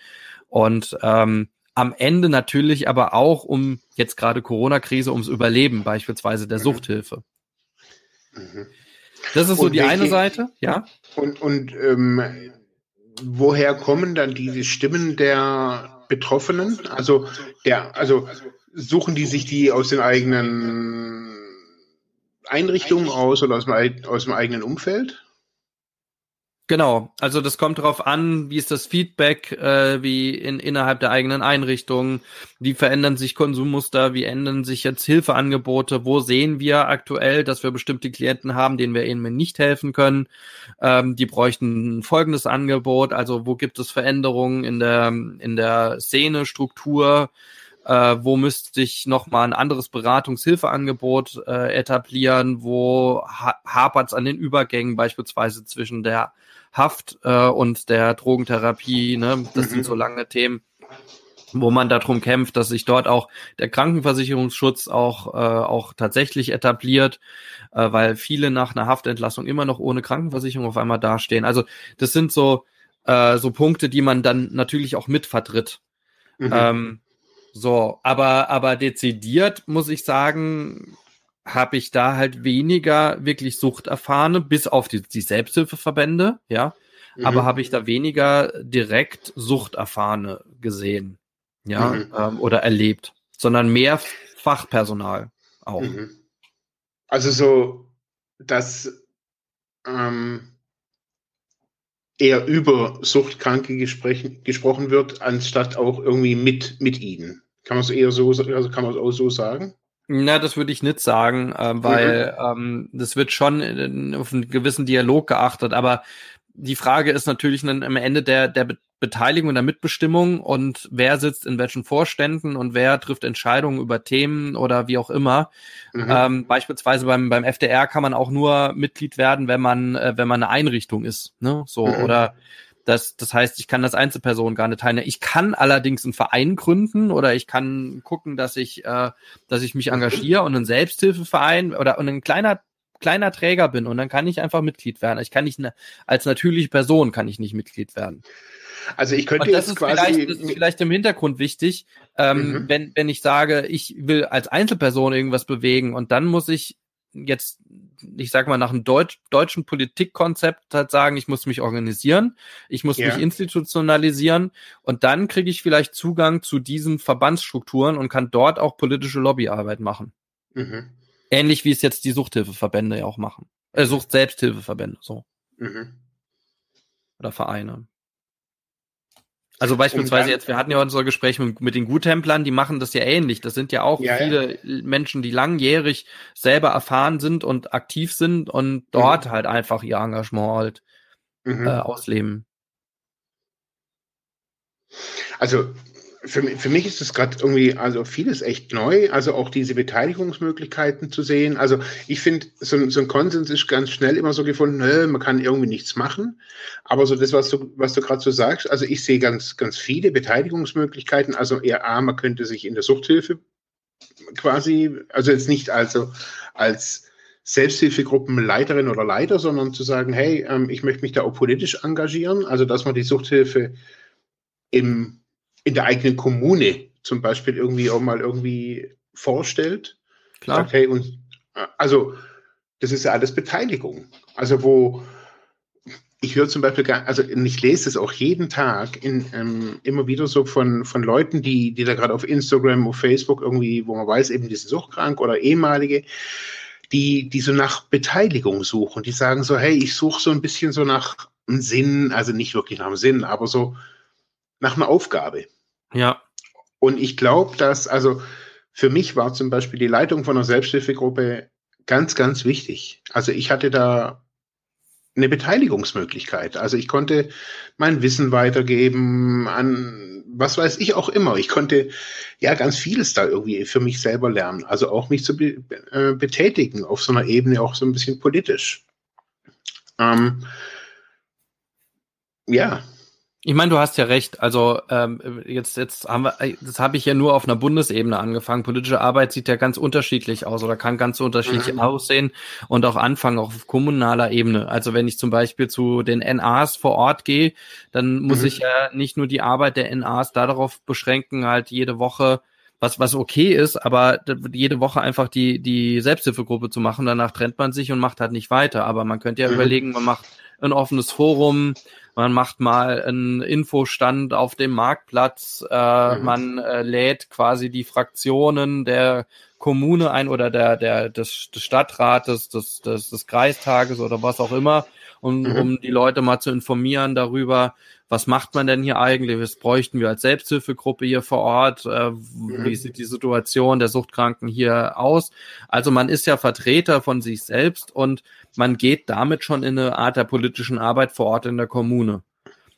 und ähm, am Ende natürlich aber auch um jetzt gerade Corona-Krise, ums Überleben beispielsweise der mhm. Suchthilfe. Mhm. Das ist so und die welche, eine Seite, ja. Und, und ähm, woher kommen dann diese Stimmen der Betroffenen? Also der, also suchen die sich die aus den eigenen Einrichtungen aus oder aus dem, aus dem eigenen Umfeld? Genau, also das kommt darauf an, wie ist das Feedback, äh, wie in, innerhalb der eigenen Einrichtungen, wie verändern sich Konsummuster, wie ändern sich jetzt Hilfeangebote, wo sehen wir aktuell, dass wir bestimmte Klienten haben, denen wir ihnen nicht helfen können. Ähm, die bräuchten ein folgendes Angebot, also wo gibt es Veränderungen in der, in der Szene, Struktur, äh, wo müsste ich nochmal ein anderes Beratungshilfeangebot äh, etablieren, wo ha hapert es an den Übergängen beispielsweise zwischen der Haft äh, und der Drogentherapie. Ne? Das mhm. sind so lange Themen wo man darum kämpft, dass sich dort auch der Krankenversicherungsschutz auch äh, auch tatsächlich etabliert, äh, weil viele nach einer Haftentlassung immer noch ohne Krankenversicherung auf einmal dastehen. Also das sind so äh, so Punkte, die man dann natürlich auch mitvertritt. Mhm. Ähm, so, aber aber dezidiert muss ich sagen, habe ich da halt weniger wirklich Suchterfahrene, bis auf die, die Selbsthilfeverbände, ja. Mhm. Aber habe ich da weniger direkt Suchterfahrene gesehen, ja, mhm. ähm, oder erlebt, sondern mehr Fachpersonal auch. Mhm. Also so, dass ähm, eher über Suchtkranke gesprochen wird, anstatt auch irgendwie mit, mit ihnen. Kann man es eher so, also kann man es auch so sagen? Na, das würde ich nicht sagen, äh, weil mhm. ähm, das wird schon in, auf einen gewissen Dialog geachtet, aber die Frage ist natürlich dann am Ende der, der Beteiligung und der Mitbestimmung und wer sitzt in welchen Vorständen und wer trifft Entscheidungen über Themen oder wie auch immer. Mhm. Ähm, beispielsweise beim, beim FDR kann man auch nur Mitglied werden, wenn man, äh, wenn man eine Einrichtung ist. Ne? So, mhm. oder das, das heißt, ich kann das Einzelperson gar nicht teilnehmen. Ich kann allerdings einen Verein gründen oder ich kann gucken, dass ich, äh, dass ich mich engagiere und einen Selbsthilfeverein oder und ein kleiner kleiner Träger bin und dann kann ich einfach Mitglied werden. Ich kann nicht ne, als natürliche Person kann ich nicht Mitglied werden. Also ich könnte und das jetzt ist quasi vielleicht, das ist vielleicht im Hintergrund wichtig, ähm, mhm. wenn wenn ich sage, ich will als Einzelperson irgendwas bewegen und dann muss ich jetzt, ich sag mal, nach einem Deutsch, deutschen Politikkonzept halt sagen, ich muss mich organisieren, ich muss ja. mich institutionalisieren und dann kriege ich vielleicht Zugang zu diesen Verbandsstrukturen und kann dort auch politische Lobbyarbeit machen. Mhm. Ähnlich wie es jetzt die Suchthilfeverbände ja auch machen. Äh, Sucht-Selbsthilfeverbände, so. Mhm. Oder Vereine. Also beispielsweise jetzt, wir hatten ja unser Gespräch mit, mit den Guttemplern, die machen das ja ähnlich. Das sind ja auch ja, viele ja. Menschen, die langjährig selber erfahren sind und aktiv sind und dort mhm. halt einfach ihr Engagement halt mhm. äh, ausleben. Also für, für mich ist es gerade irgendwie, also vieles echt neu, also auch diese Beteiligungsmöglichkeiten zu sehen. Also ich finde, so, so, ein Konsens ist ganz schnell immer so gefunden, nö, man kann irgendwie nichts machen. Aber so das, was du, was du gerade so sagst, also ich sehe ganz, ganz viele Beteiligungsmöglichkeiten. Also eher A, man könnte sich in der Suchthilfe quasi, also jetzt nicht also als Selbsthilfegruppenleiterin oder Leiter, sondern zu sagen, hey, ähm, ich möchte mich da auch politisch engagieren, also dass man die Suchthilfe im in der eigenen Kommune zum Beispiel irgendwie auch mal irgendwie vorstellt. Klar. Sagt, hey, und, also, das ist ja alles Beteiligung. Also, wo ich höre zum Beispiel, gar, also ich lese es auch jeden Tag in, ähm, immer wieder so von, von Leuten, die, die da gerade auf Instagram, auf Facebook irgendwie, wo man weiß, eben die sind suchtkrank oder ehemalige, die, die so nach Beteiligung suchen. Die sagen so, hey, ich suche so ein bisschen so nach einem Sinn, also nicht wirklich nach einem Sinn, aber so nach einer Aufgabe. Ja. Und ich glaube, dass, also für mich war zum Beispiel die Leitung von einer Selbsthilfegruppe ganz, ganz wichtig. Also ich hatte da eine Beteiligungsmöglichkeit. Also ich konnte mein Wissen weitergeben an was weiß ich auch immer. Ich konnte ja ganz vieles da irgendwie für mich selber lernen. Also auch mich zu be äh, betätigen auf so einer Ebene auch so ein bisschen politisch. Ähm, ja, ich meine, du hast ja recht. Also ähm, jetzt, jetzt haben wir, das habe ich ja nur auf einer Bundesebene angefangen. Politische Arbeit sieht ja ganz unterschiedlich aus oder kann ganz unterschiedlich mhm. aussehen und auch anfangen auch auf kommunaler Ebene. Also wenn ich zum Beispiel zu den NAs vor Ort gehe, dann muss mhm. ich ja nicht nur die Arbeit der NAs darauf beschränken, halt jede Woche was, was okay ist, aber jede Woche einfach die, die Selbsthilfegruppe zu machen, danach trennt man sich und macht halt nicht weiter. Aber man könnte ja mhm. überlegen, man macht ein offenes Forum, man macht mal einen Infostand auf dem Marktplatz, äh, mhm. man äh, lädt quasi die Fraktionen der Kommune ein oder der, der, des, des Stadtrates, des, des, des Kreistages oder was auch immer, um, mhm. um die Leute mal zu informieren darüber, was macht man denn hier eigentlich? Was bräuchten wir als Selbsthilfegruppe hier vor Ort? Äh, mhm. Wie sieht die Situation der Suchtkranken hier aus? Also man ist ja Vertreter von sich selbst und man geht damit schon in eine Art der politischen Arbeit vor Ort in der Kommune.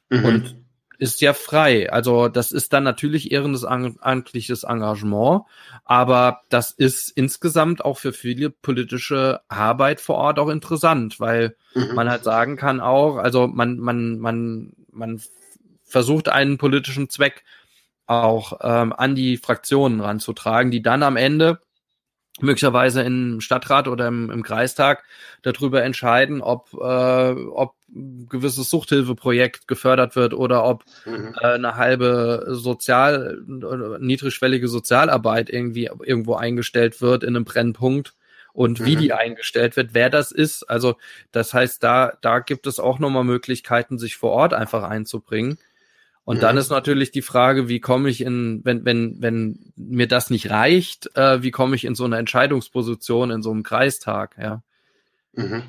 Mhm. Und ist ja frei. Also das ist dann natürlich ehrenamtliches Engagement, aber das ist insgesamt auch für viele politische Arbeit vor Ort auch interessant, weil mhm. man halt sagen kann auch, also man, man, man, man versucht einen politischen Zweck auch ähm, an die Fraktionen ranzutragen, die dann am Ende möglicherweise im Stadtrat oder im, im Kreistag darüber entscheiden, ob, äh, ob ein gewisses Suchthilfeprojekt gefördert wird oder ob mhm. äh, eine halbe sozial niedrigschwellige Sozialarbeit irgendwie irgendwo eingestellt wird in einem Brennpunkt und wie mhm. die eingestellt wird, wer das ist. Also das heißt, da da gibt es auch nochmal Möglichkeiten, sich vor Ort einfach einzubringen. Und mhm. dann ist natürlich die Frage, wie komme ich in, wenn, wenn, wenn mir das nicht reicht, äh, wie komme ich in so eine Entscheidungsposition in so einem Kreistag, ja. Mhm.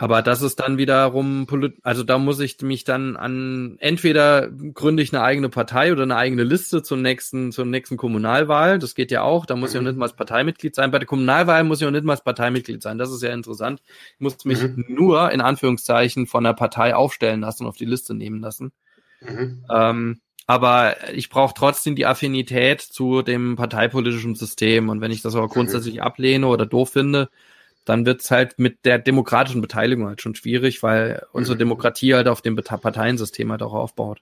Aber das ist dann wiederum, also da muss ich mich dann an, entweder gründe ich eine eigene Partei oder eine eigene Liste zur nächsten, zur nächsten Kommunalwahl. Das geht ja auch. Da muss mhm. ich auch nicht mal als Parteimitglied sein. Bei der Kommunalwahl muss ich auch nicht mal als Parteimitglied sein. Das ist ja interessant. Ich muss mich mhm. nur in Anführungszeichen von der Partei aufstellen lassen auf die Liste nehmen lassen. Mhm. Ähm, aber ich brauche trotzdem die Affinität zu dem parteipolitischen System. Und wenn ich das aber mhm. grundsätzlich mhm. ablehne oder doof finde, dann wird's halt mit der demokratischen Beteiligung halt schon schwierig, weil unsere mhm. Demokratie halt auf dem Parteiensystem halt auch aufbaut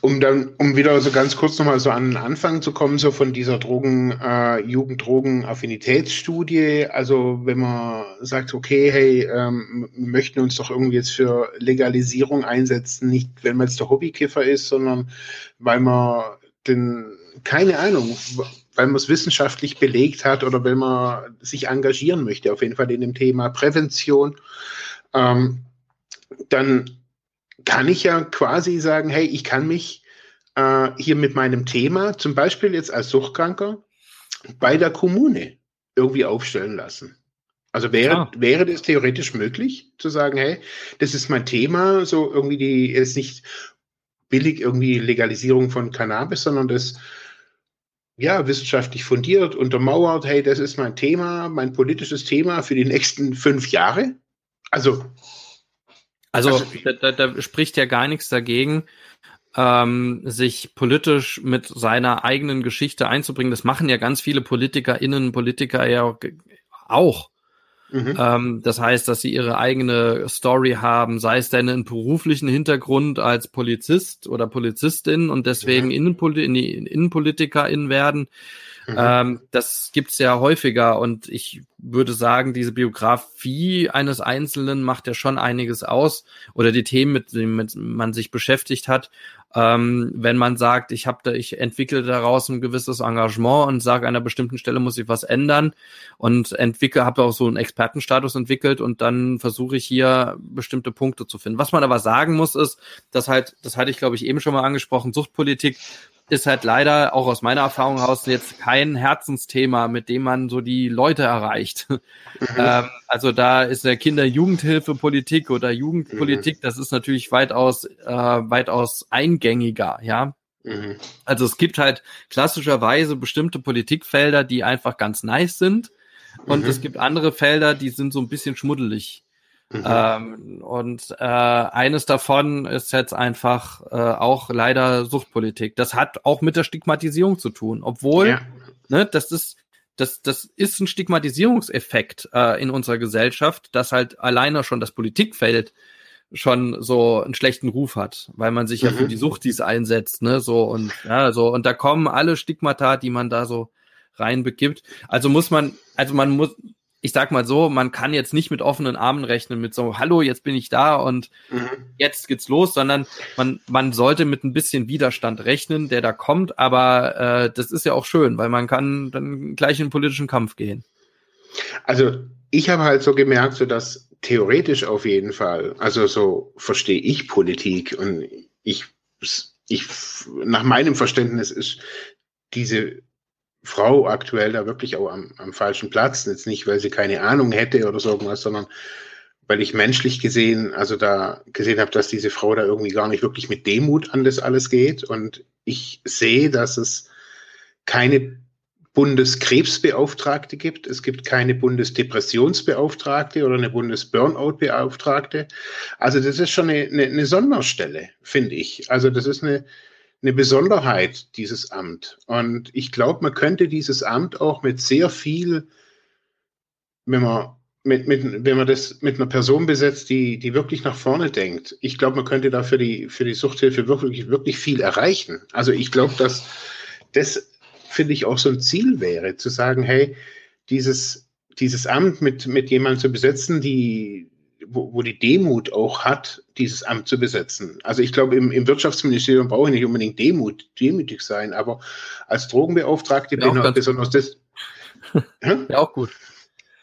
um dann, um wieder so ganz kurz nochmal so an den Anfang zu kommen, so von dieser Drogen, äh, Jugenddrogen-Affinitätsstudie. Also wenn man sagt, okay, hey, ähm, wir möchten uns doch irgendwie jetzt für Legalisierung einsetzen, nicht wenn man jetzt der Hobbykiffer ist, sondern weil man den, keine Ahnung, weil man es wissenschaftlich belegt hat oder wenn man sich engagieren möchte, auf jeden Fall in dem Thema Prävention, ähm, dann kann ich ja quasi sagen, hey, ich kann mich äh, hier mit meinem Thema, zum Beispiel jetzt als Suchtkranker, bei der Kommune irgendwie aufstellen lassen. Also wäre, ja. wäre das theoretisch möglich, zu sagen, hey, das ist mein Thema, so irgendwie die, ist nicht billig irgendwie Legalisierung von Cannabis, sondern das ja, wissenschaftlich fundiert, untermauert, hey, das ist mein Thema, mein politisches Thema für die nächsten fünf Jahre. Also also, also da, da, da spricht ja gar nichts dagegen, ähm, sich politisch mit seiner eigenen Geschichte einzubringen. Das machen ja ganz viele PolitikerInnen, Politiker ja auch. Mhm. Ähm, das heißt, dass sie ihre eigene Story haben, sei es denn einen beruflichen Hintergrund als Polizist oder Polizistin und deswegen mhm. Innenpoli in die Innenpolitikerin werden. Mhm. Ähm, das gibt's ja häufiger und ich würde sagen, diese Biografie eines Einzelnen macht ja schon einiges aus oder die Themen, mit denen man sich beschäftigt hat. Ähm, wenn man sagt, ich habe da, ich entwickle daraus ein gewisses Engagement und sage, an einer bestimmten Stelle muss ich was ändern und entwickle, habe auch so einen Expertenstatus entwickelt und dann versuche ich hier bestimmte Punkte zu finden. Was man aber sagen muss, ist, dass halt, das hatte ich glaube ich eben schon mal angesprochen, Suchtpolitik ist halt leider auch aus meiner Erfahrung heraus jetzt kein Herzensthema, mit dem man so die Leute erreicht. Mhm. Ähm, also da ist der Kinder-Jugendhilfe-Politik oder Jugendpolitik, mhm. das ist natürlich weitaus, äh, weitaus eingängiger, ja. Mhm. Also es gibt halt klassischerweise bestimmte Politikfelder, die einfach ganz nice sind. Und mhm. es gibt andere Felder, die sind so ein bisschen schmuddelig. Mhm. Ähm, und äh, eines davon ist jetzt einfach äh, auch leider Suchtpolitik. Das hat auch mit der Stigmatisierung zu tun, obwohl, ja. ne, das ist, das, das ist ein Stigmatisierungseffekt äh, in unserer Gesellschaft, dass halt alleine schon das Politikfeld schon so einen schlechten Ruf hat, weil man sich mhm. ja für mhm. die Suchtis einsetzt, ne, so und ja, so und da kommen alle Stigmata, die man da so reinbegibt. Also muss man, also man muss, ich sag mal so, man kann jetzt nicht mit offenen Armen rechnen, mit so, hallo, jetzt bin ich da und mhm. jetzt geht's los, sondern man, man sollte mit ein bisschen Widerstand rechnen, der da kommt, aber äh, das ist ja auch schön, weil man kann dann gleich in den politischen Kampf gehen. Also ich habe halt so gemerkt, so dass theoretisch auf jeden Fall, also so verstehe ich Politik und ich, ich, nach meinem Verständnis ist diese Frau aktuell da wirklich auch am, am falschen Platz. Jetzt nicht, weil sie keine Ahnung hätte oder so irgendwas, sondern weil ich menschlich gesehen, also da gesehen habe, dass diese Frau da irgendwie gar nicht wirklich mit Demut an das alles geht. Und ich sehe, dass es keine Bundeskrebsbeauftragte gibt. Es gibt keine Bundesdepressionsbeauftragte oder eine Bundesburnout-Beauftragte. Also das ist schon eine, eine, eine Sonderstelle, finde ich. Also das ist eine, eine Besonderheit, dieses Amt. Und ich glaube, man könnte dieses Amt auch mit sehr viel, wenn man, mit, mit, wenn man das mit einer Person besetzt, die, die wirklich nach vorne denkt. Ich glaube, man könnte da für die, für die Suchthilfe wirklich, wirklich viel erreichen. Also ich glaube, dass das, finde ich, auch so ein Ziel wäre, zu sagen, hey, dieses, dieses Amt mit, mit jemandem zu besetzen, die, wo, wo die Demut auch hat, dieses Amt zu besetzen. Also ich glaube, im, im Wirtschaftsministerium brauche ich nicht unbedingt Demut, demütig sein, aber als Drogenbeauftragte bin ich besonders das. ja, auch gut.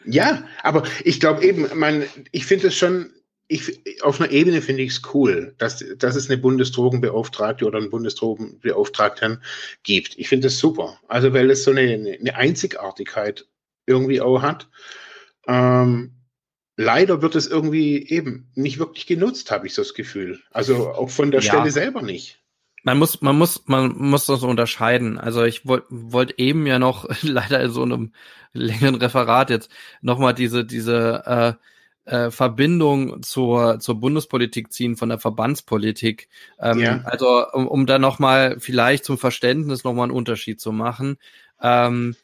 Ja, aber ich glaube eben, man, ich finde es schon, ich, auf einer Ebene finde ich es cool, dass, dass es eine Bundesdrogenbeauftragte oder einen Bundesdrogenbeauftragten gibt. Ich finde das super. Also, weil es so eine, eine Einzigartigkeit irgendwie auch hat. Ähm, leider wird es irgendwie eben nicht wirklich genutzt, habe ich so das Gefühl. Also auch von der ja. Stelle selber nicht. Man muss, man muss, man muss das unterscheiden. Also ich wollte wollt eben ja noch leider in so einem längeren Referat jetzt nochmal diese, diese äh, äh, Verbindung zur, zur Bundespolitik ziehen von der Verbandspolitik. Ähm, ja. Also um, um da nochmal vielleicht zum Verständnis nochmal einen Unterschied zu machen. Ähm,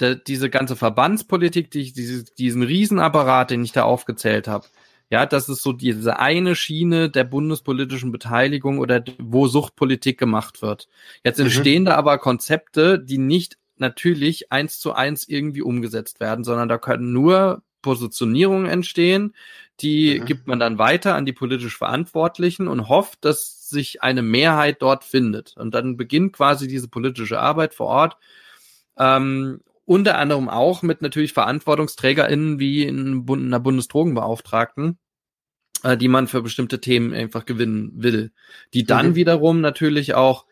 de, diese ganze Verbandspolitik, die, diese, diesen Riesenapparat, den ich da aufgezählt habe, ja, das ist so diese eine Schiene der bundespolitischen Beteiligung oder wo Suchtpolitik gemacht wird. Jetzt mhm. entstehen mhm. da aber Konzepte, die nicht natürlich eins zu eins irgendwie umgesetzt werden, sondern da können nur Positionierungen entstehen, die mhm. gibt man dann weiter an die politisch Verantwortlichen und hofft, dass sich eine Mehrheit dort findet. Und dann beginnt quasi diese politische Arbeit vor Ort. Ähm, unter anderem auch mit natürlich VerantwortungsträgerInnen wie in einer Bundesdrogenbeauftragten, äh, die man für bestimmte Themen einfach gewinnen will, die dann mhm. wiederum natürlich auch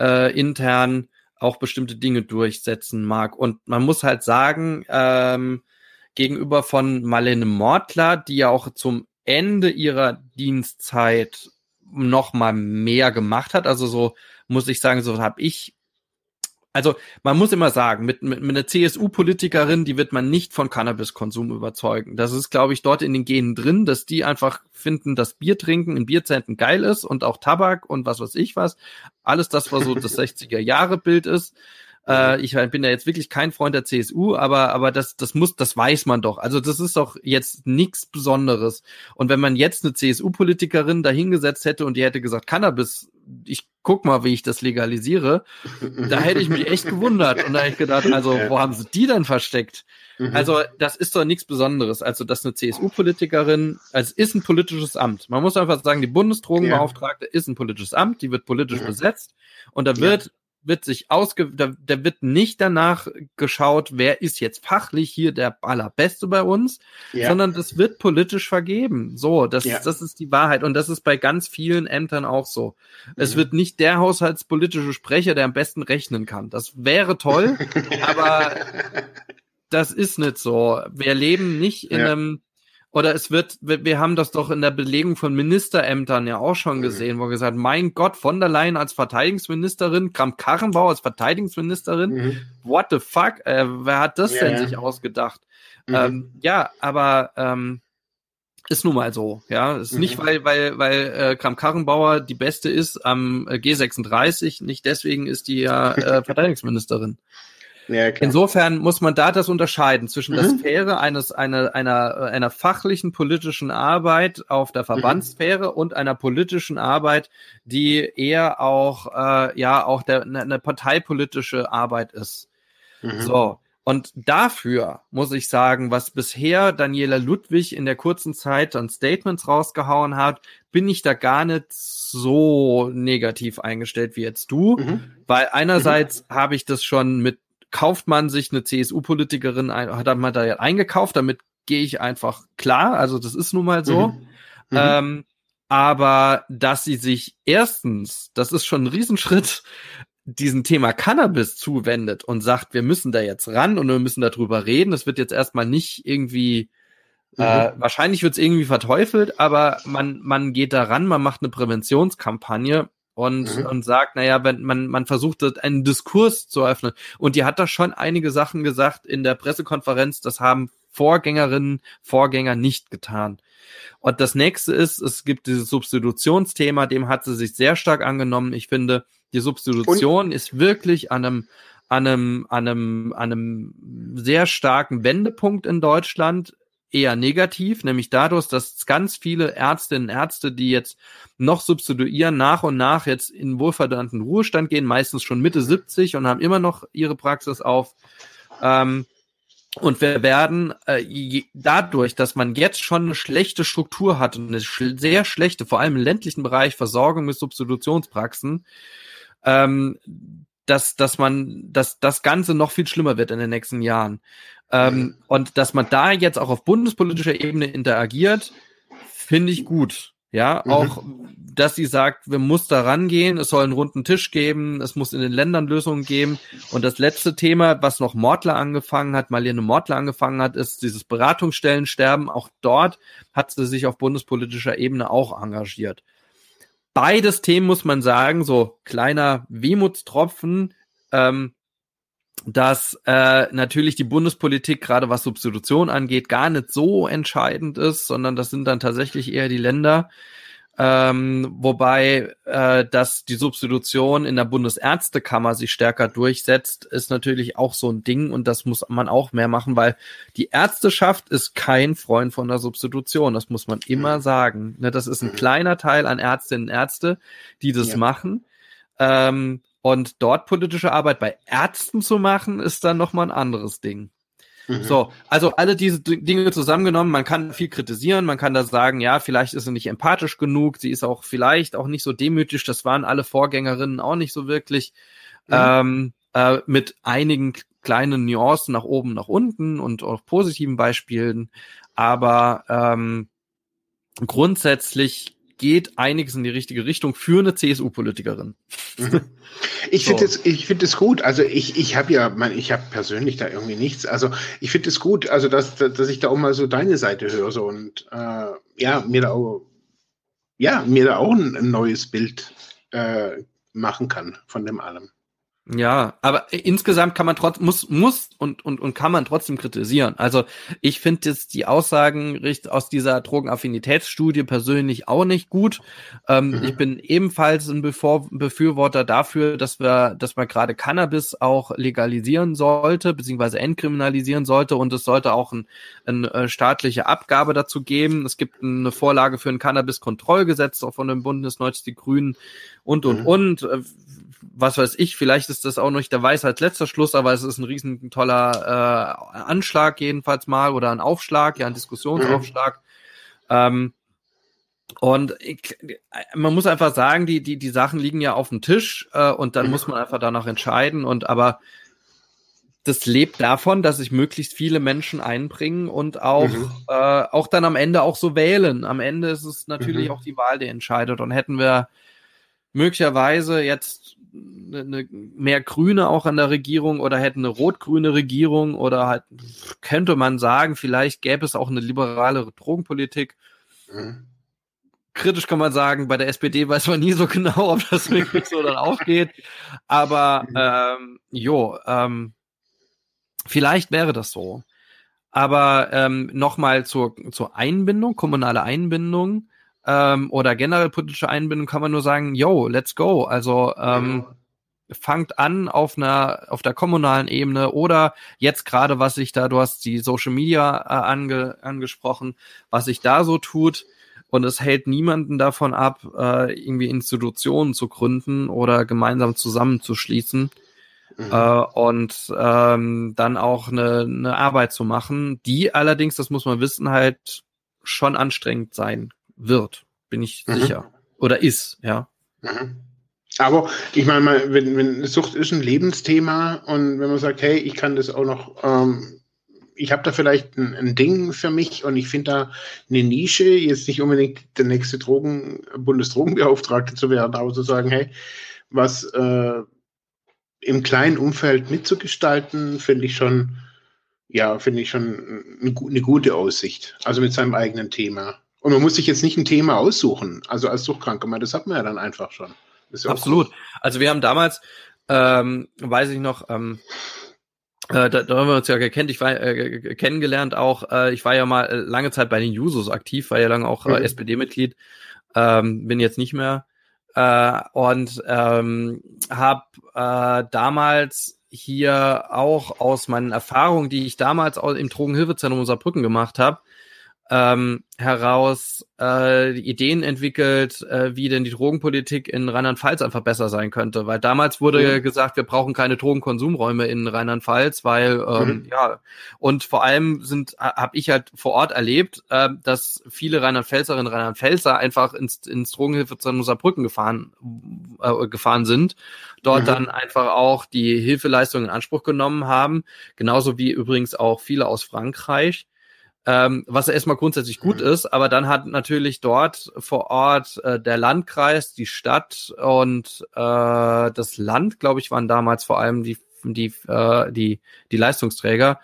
äh, intern auch bestimmte Dinge durchsetzen mag. Und man muss halt sagen, ähm, gegenüber von Marlene Mortler, die ja auch zum Ende ihrer Dienstzeit noch mal mehr gemacht hat, also so muss ich sagen, so habe ich also man muss immer sagen, mit, mit, mit einer CSU-Politikerin, die wird man nicht von Cannabiskonsum überzeugen. Das ist, glaube ich, dort in den Genen drin, dass die einfach finden, dass Bier trinken in Bierzentren geil ist und auch Tabak und was weiß ich was. Alles das, was so das 60er-Jahre-Bild ist. Äh, ich bin ja jetzt wirklich kein Freund der CSU, aber, aber das, das muss, das weiß man doch. Also das ist doch jetzt nichts Besonderes. Und wenn man jetzt eine CSU-Politikerin dahingesetzt hätte und die hätte gesagt, Cannabis, ich guck mal, wie ich das legalisiere, da hätte ich mich echt gewundert. Und da hätte ich gedacht, also, wo haben sie die denn versteckt? Mhm. Also, das ist doch nichts Besonderes. Also, dass eine CSU-Politikerin, also, es ist ein politisches Amt. Man muss einfach sagen, die Bundesdrogenbeauftragte ja. ist ein politisches Amt, die wird politisch ja. besetzt. Und da wird wird sich ausge, da, da wird nicht danach geschaut, wer ist jetzt fachlich hier der allerbeste bei uns, ja. sondern das wird politisch vergeben. So, das, ja. das ist die Wahrheit. Und das ist bei ganz vielen Ämtern auch so. Mhm. Es wird nicht der haushaltspolitische Sprecher, der am besten rechnen kann. Das wäre toll, aber das ist nicht so. Wir leben nicht in ja. einem oder es wird, wir haben das doch in der Belegung von Ministerämtern ja auch schon gesehen, wo gesagt, mein Gott, von der Leyen als Verteidigungsministerin, Kram Karrenbau als Verteidigungsministerin, mhm. what the fuck, äh, wer hat das ja, denn ja. sich ausgedacht? Mhm. Ähm, ja, aber ähm, Ist nun mal so, ja. Ist mhm. nicht, weil, weil, weil äh, Kram-Karrenbauer die Beste ist am äh, G36, nicht deswegen ist die ja äh, Verteidigungsministerin. Ja, Insofern muss man da das unterscheiden zwischen mhm. der Sphäre eines einer einer einer fachlichen politischen Arbeit auf der mhm. Verbandssphäre mhm. und einer politischen Arbeit, die eher auch äh, ja auch der eine parteipolitische Arbeit ist. Mhm. So und dafür muss ich sagen, was bisher Daniela Ludwig in der kurzen Zeit an Statements rausgehauen hat, bin ich da gar nicht so negativ eingestellt wie jetzt du, mhm. weil einerseits mhm. habe ich das schon mit kauft man sich eine CSU-Politikerin, hat man da ja eingekauft, damit gehe ich einfach klar, also das ist nun mal so. Mhm. Mhm. Ähm, aber dass sie sich erstens, das ist schon ein Riesenschritt, diesen Thema Cannabis zuwendet und sagt, wir müssen da jetzt ran und wir müssen darüber reden. Das wird jetzt erstmal nicht irgendwie, mhm. äh, wahrscheinlich wird es irgendwie verteufelt, aber man, man geht da ran, man macht eine Präventionskampagne und, mhm. und sagt, naja, wenn man, man versucht, einen Diskurs zu öffnen. Und die hat da schon einige Sachen gesagt in der Pressekonferenz, das haben Vorgängerinnen, Vorgänger nicht getan. Und das nächste ist, es gibt dieses Substitutionsthema, dem hat sie sich sehr stark angenommen. Ich finde, die Substitution und? ist wirklich an einem, an einem, an einem, an einem sehr starken Wendepunkt in Deutschland eher negativ, nämlich dadurch, dass ganz viele Ärztinnen und Ärzte, die jetzt noch substituieren, nach und nach jetzt in wohlverdienten Ruhestand gehen, meistens schon Mitte 70 und haben immer noch ihre Praxis auf. Ähm, und wir werden äh, dadurch, dass man jetzt schon eine schlechte Struktur hat und eine sch sehr schlechte, vor allem im ländlichen Bereich, Versorgung mit Substitutionspraxen, ähm, dass, dass man, dass das Ganze noch viel schlimmer wird in den nächsten Jahren. Ähm, und dass man da jetzt auch auf bundespolitischer Ebene interagiert, finde ich gut. Ja, mhm. auch, dass sie sagt, wir muss da rangehen, es soll einen runden Tisch geben, es muss in den Ländern Lösungen geben. Und das letzte Thema, was noch Mordler angefangen hat, Marlene Mordler angefangen hat, ist dieses Beratungsstellensterben. Auch dort hat sie sich auf bundespolitischer Ebene auch engagiert. Beides Themen muss man sagen, so kleiner Wehmutstropfen, ähm, dass äh, natürlich die Bundespolitik, gerade was Substitution angeht, gar nicht so entscheidend ist, sondern das sind dann tatsächlich eher die Länder. Ähm, wobei, äh, dass die Substitution in der Bundesärztekammer sich stärker durchsetzt, ist natürlich auch so ein Ding und das muss man auch mehr machen, weil die Ärzteschaft ist kein Freund von der Substitution. Das muss man immer sagen. Ne, das ist ein kleiner Teil an Ärztinnen und Ärzte, die das ja. machen. Ähm, und dort politische Arbeit bei Ärzten zu machen, ist dann nochmal ein anderes Ding. Mhm. So, also alle diese Dinge zusammengenommen, man kann viel kritisieren, man kann da sagen, ja, vielleicht ist sie nicht empathisch genug, sie ist auch vielleicht auch nicht so demütig, das waren alle Vorgängerinnen auch nicht so wirklich, mhm. ähm, äh, mit einigen kleinen Nuancen nach oben, nach unten und auch positiven Beispielen, aber ähm, grundsätzlich geht einiges in die richtige Richtung für eine CSU-Politikerin. Mhm. Ich so. finde es, ich finde es gut. Also ich, ich habe ja, mein, ich habe persönlich da irgendwie nichts. Also ich finde es gut, also dass, dass ich da auch mal so deine Seite höre so und äh, ja mir da auch, ja mir da auch ein, ein neues Bild äh, machen kann von dem allem. Ja, aber insgesamt kann man trotzdem, muss, muss und, und, und kann man trotzdem kritisieren. Also ich finde jetzt die Aussagen aus dieser Drogenaffinitätsstudie persönlich auch nicht gut. Ähm, mhm. Ich bin ebenfalls ein Bevor Befürworter dafür, dass wir, dass man gerade Cannabis auch legalisieren sollte, beziehungsweise entkriminalisieren sollte und es sollte auch ein, eine äh, staatliche Abgabe dazu geben. Es gibt eine Vorlage für ein Cannabis-Kontrollgesetz auch von dem Bundesneuz, die Grünen und, und, mhm. und äh, was weiß ich, vielleicht ist das auch noch der Weisheit letzter Schluss, aber es ist ein riesen toller äh, Anschlag jedenfalls mal oder ein Aufschlag, ja, ein Diskussionsaufschlag. Mhm. Ähm, und ich, man muss einfach sagen, die, die, die Sachen liegen ja auf dem Tisch äh, und dann mhm. muss man einfach danach entscheiden. Und aber das lebt davon, dass sich möglichst viele Menschen einbringen und auch, mhm. äh, auch dann am Ende auch so wählen. Am Ende ist es natürlich mhm. auch die Wahl, die entscheidet. Und hätten wir möglicherweise jetzt eine, eine mehr Grüne auch an der Regierung oder hätten eine rot-grüne Regierung oder halt könnte man sagen, vielleicht gäbe es auch eine liberalere Drogenpolitik. Mhm. Kritisch kann man sagen, bei der SPD weiß man nie so genau, ob das wirklich so dann auch geht. Aber mhm. ähm, jo, ähm, vielleicht wäre das so. Aber ähm, nochmal zur, zur Einbindung, kommunale Einbindung ähm, oder generell politische Einbindung kann man nur sagen, yo, let's go. Also ähm, fangt an auf einer auf der kommunalen Ebene oder jetzt gerade was sich da du hast die Social Media äh, ange, angesprochen was sich da so tut und es hält niemanden davon ab äh, irgendwie Institutionen zu gründen oder gemeinsam zusammenzuschließen mhm. äh, und ähm, dann auch eine, eine Arbeit zu machen die allerdings das muss man wissen halt schon anstrengend sein wird bin ich mhm. sicher oder ist ja mhm. Aber ich meine, wenn, wenn Sucht ist ein Lebensthema und wenn man sagt, hey, ich kann das auch noch, ähm, ich habe da vielleicht ein, ein, Ding für mich und ich finde da eine Nische, jetzt nicht unbedingt der nächste Drogen, Bundesdrogenbeauftragte zu werden, aber zu sagen, hey, was äh, im kleinen Umfeld mitzugestalten, finde ich schon, ja, finde ich schon eine, eine gute Aussicht. Also mit seinem eigenen Thema. Und man muss sich jetzt nicht ein Thema aussuchen, also als Suchtkranker, das hat man ja dann einfach schon. Ja Absolut. Also wir haben damals, ähm, weiß ich noch, ähm, äh, da, da haben wir uns ja gekannt, ich war äh, kennengelernt auch, äh, ich war ja mal äh, lange Zeit bei den Jusos aktiv, war ja lange auch äh, mhm. SPD-Mitglied, ähm, bin jetzt nicht mehr äh, und ähm, habe äh, damals hier auch aus meinen Erfahrungen, die ich damals im Drogenhilfezentrum Saarbrücken gemacht habe, ähm, heraus äh, Ideen entwickelt, äh, wie denn die Drogenpolitik in Rheinland-Pfalz einfach besser sein könnte. Weil damals wurde mhm. gesagt, wir brauchen keine Drogenkonsumräume in Rheinland-Pfalz, weil ähm, mhm. ja und vor allem sind habe ich halt vor Ort erlebt, äh, dass viele Rheinland-Pfälzerinnen und Rheinland-Pfälzer einfach ins, ins Drogenhilfezentrum Saarbrücken gefahren äh, gefahren sind, dort mhm. dann einfach auch die Hilfeleistung in Anspruch genommen haben, genauso wie übrigens auch viele aus Frankreich ähm, was erstmal grundsätzlich gut mhm. ist, aber dann hat natürlich dort vor Ort äh, der Landkreis, die Stadt und äh, das Land, glaube ich, waren damals vor allem die die äh, die die Leistungsträger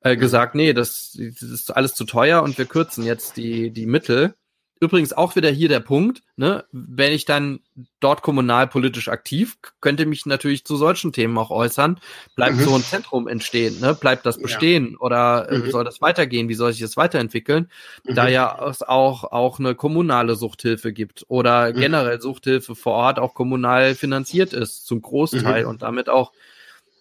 äh, mhm. gesagt, nee, das, das ist alles zu teuer und wir kürzen jetzt die die Mittel übrigens auch wieder hier der Punkt, ne, wenn ich dann dort kommunalpolitisch aktiv, könnte mich natürlich zu solchen Themen auch äußern. Bleibt mhm. so ein Zentrum entstehen, ne? Bleibt das bestehen ja. oder äh, mhm. soll das weitergehen? Wie soll sich das weiterentwickeln? Mhm. Da ja es auch, auch eine kommunale Suchthilfe gibt oder mhm. generell Suchthilfe vor Ort auch kommunal finanziert ist, zum Großteil mhm. und damit auch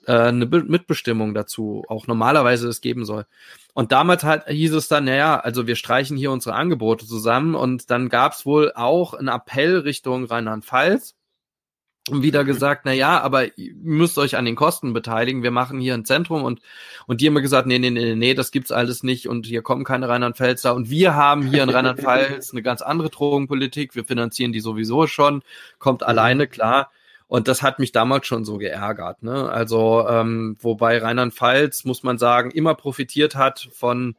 äh, eine Be Mitbestimmung dazu auch normalerweise es geben soll. Und damals halt hieß es dann, naja, also wir streichen hier unsere Angebote zusammen und dann gab es wohl auch einen Appell Richtung Rheinland-Pfalz und wieder gesagt, na ja, aber ihr müsst euch an den Kosten beteiligen. Wir machen hier ein Zentrum und und die haben gesagt, nee, nee, nee, nee, das gibt's alles nicht und hier kommen keine Rheinland-Pfälzer und wir haben hier in Rheinland-Pfalz eine ganz andere Drogenpolitik. Wir finanzieren die sowieso schon, kommt alleine klar. Und das hat mich damals schon so geärgert. Ne? Also, ähm, wobei Rheinland-Pfalz, muss man sagen, immer profitiert hat von,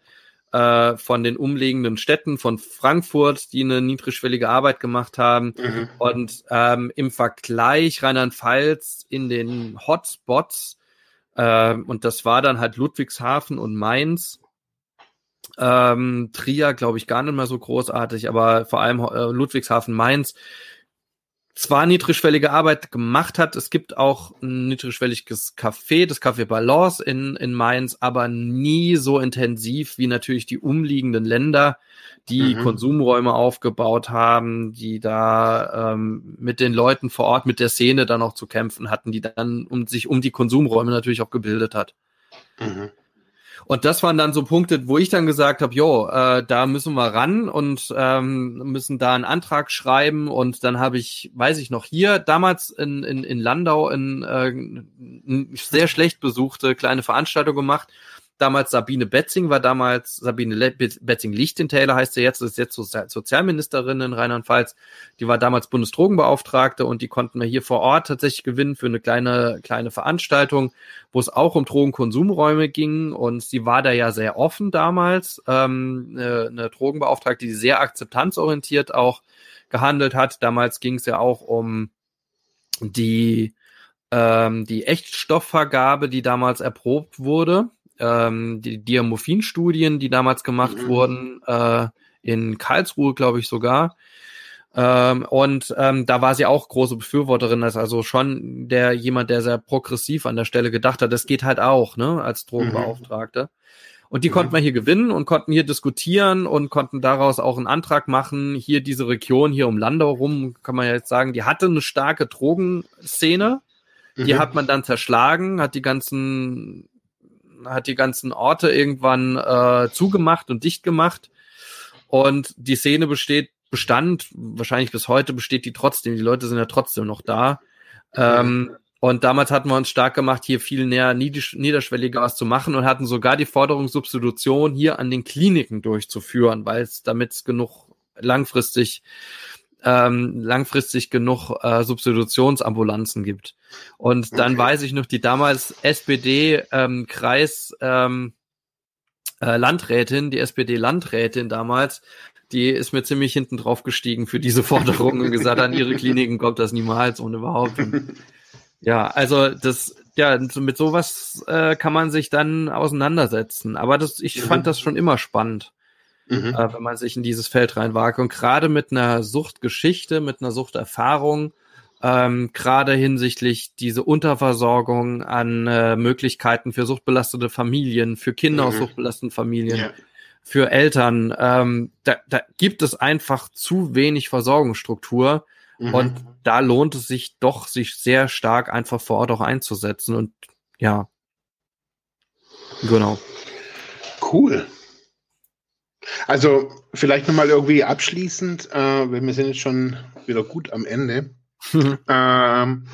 äh, von den umliegenden Städten, von Frankfurt, die eine niedrigschwellige Arbeit gemacht haben. Mhm. Und ähm, im Vergleich Rheinland-Pfalz in den Hotspots, äh, und das war dann halt Ludwigshafen und Mainz, ähm, Trier, glaube ich, gar nicht mehr so großartig, aber vor allem äh, Ludwigshafen, Mainz zwar niedrigschwellige Arbeit gemacht hat. Es gibt auch ein niedrigschwelliges Café, das Café Balance in, in Mainz, aber nie so intensiv wie natürlich die umliegenden Länder, die mhm. Konsumräume aufgebaut haben, die da ähm, mit den Leuten vor Ort, mit der Szene dann auch zu kämpfen hatten, die dann um sich um die Konsumräume natürlich auch gebildet hat. Mhm. Und das waren dann so Punkte, wo ich dann gesagt habe, jo, äh, da müssen wir ran und ähm, müssen da einen Antrag schreiben. Und dann habe ich, weiß ich noch, hier damals in, in, in Landau in, äh, eine sehr schlecht besuchte kleine Veranstaltung gemacht damals Sabine Betzing war damals, Sabine Betzing-Lichtentäler heißt sie jetzt, ist jetzt Sozialministerin in Rheinland-Pfalz. Die war damals Bundesdrogenbeauftragte und die konnten wir hier vor Ort tatsächlich gewinnen für eine kleine, kleine Veranstaltung, wo es auch um Drogenkonsumräume ging und sie war da ja sehr offen damals, ähm, eine, eine Drogenbeauftragte, die sehr akzeptanzorientiert auch gehandelt hat. Damals ging es ja auch um die ähm, die Echtstoffvergabe, die damals erprobt wurde ähm, die Diamorphin-Studien, die damals gemacht mhm. wurden, äh, in Karlsruhe, glaube ich sogar. Ähm, und ähm, da war sie auch große Befürworterin, als also schon der jemand, der sehr progressiv an der Stelle gedacht hat, das geht halt auch, ne, als Drogenbeauftragte. Mhm. Und die mhm. konnten wir hier gewinnen und konnten hier diskutieren und konnten daraus auch einen Antrag machen. Hier diese Region hier um Landau rum, kann man ja jetzt sagen, die hatte eine starke Drogenszene. Die mhm. hat man dann zerschlagen, hat die ganzen, hat die ganzen Orte irgendwann äh, zugemacht und dicht gemacht. Und die Szene besteht, bestand, wahrscheinlich bis heute besteht die trotzdem. Die Leute sind ja trotzdem noch da. Ähm, und damals hatten wir uns stark gemacht, hier viel näher niederschwelliger was zu machen und hatten sogar die Forderung, Substitution hier an den Kliniken durchzuführen, weil es damit genug langfristig ähm, langfristig genug äh, Substitutionsambulanzen gibt. Und dann okay. weiß ich noch, die damals SPD-Kreis ähm, äh, Landrätin, die SPD-Landrätin damals, die ist mir ziemlich hinten drauf gestiegen für diese Forderung und gesagt, an ihre Kliniken kommt das niemals und überhaupt. Und ja, also das, ja, mit sowas äh, kann man sich dann auseinandersetzen. Aber das, ich mhm. fand das schon immer spannend, mhm. äh, wenn man sich in dieses Feld reinwagt. Und gerade mit einer Suchtgeschichte, mit einer Suchterfahrung, ähm, gerade hinsichtlich diese Unterversorgung an äh, Möglichkeiten für suchtbelastete Familien, für Kinder mhm. aus suchtbelasteten Familien, ja. für Eltern, ähm, da, da gibt es einfach zu wenig Versorgungsstruktur. Mhm. Und da lohnt es sich doch, sich sehr stark einfach vor Ort auch einzusetzen. Und ja, genau. Cool. Also vielleicht nochmal irgendwie abschließend, äh, wir sind jetzt schon wieder gut am Ende. Mhm. Ähm,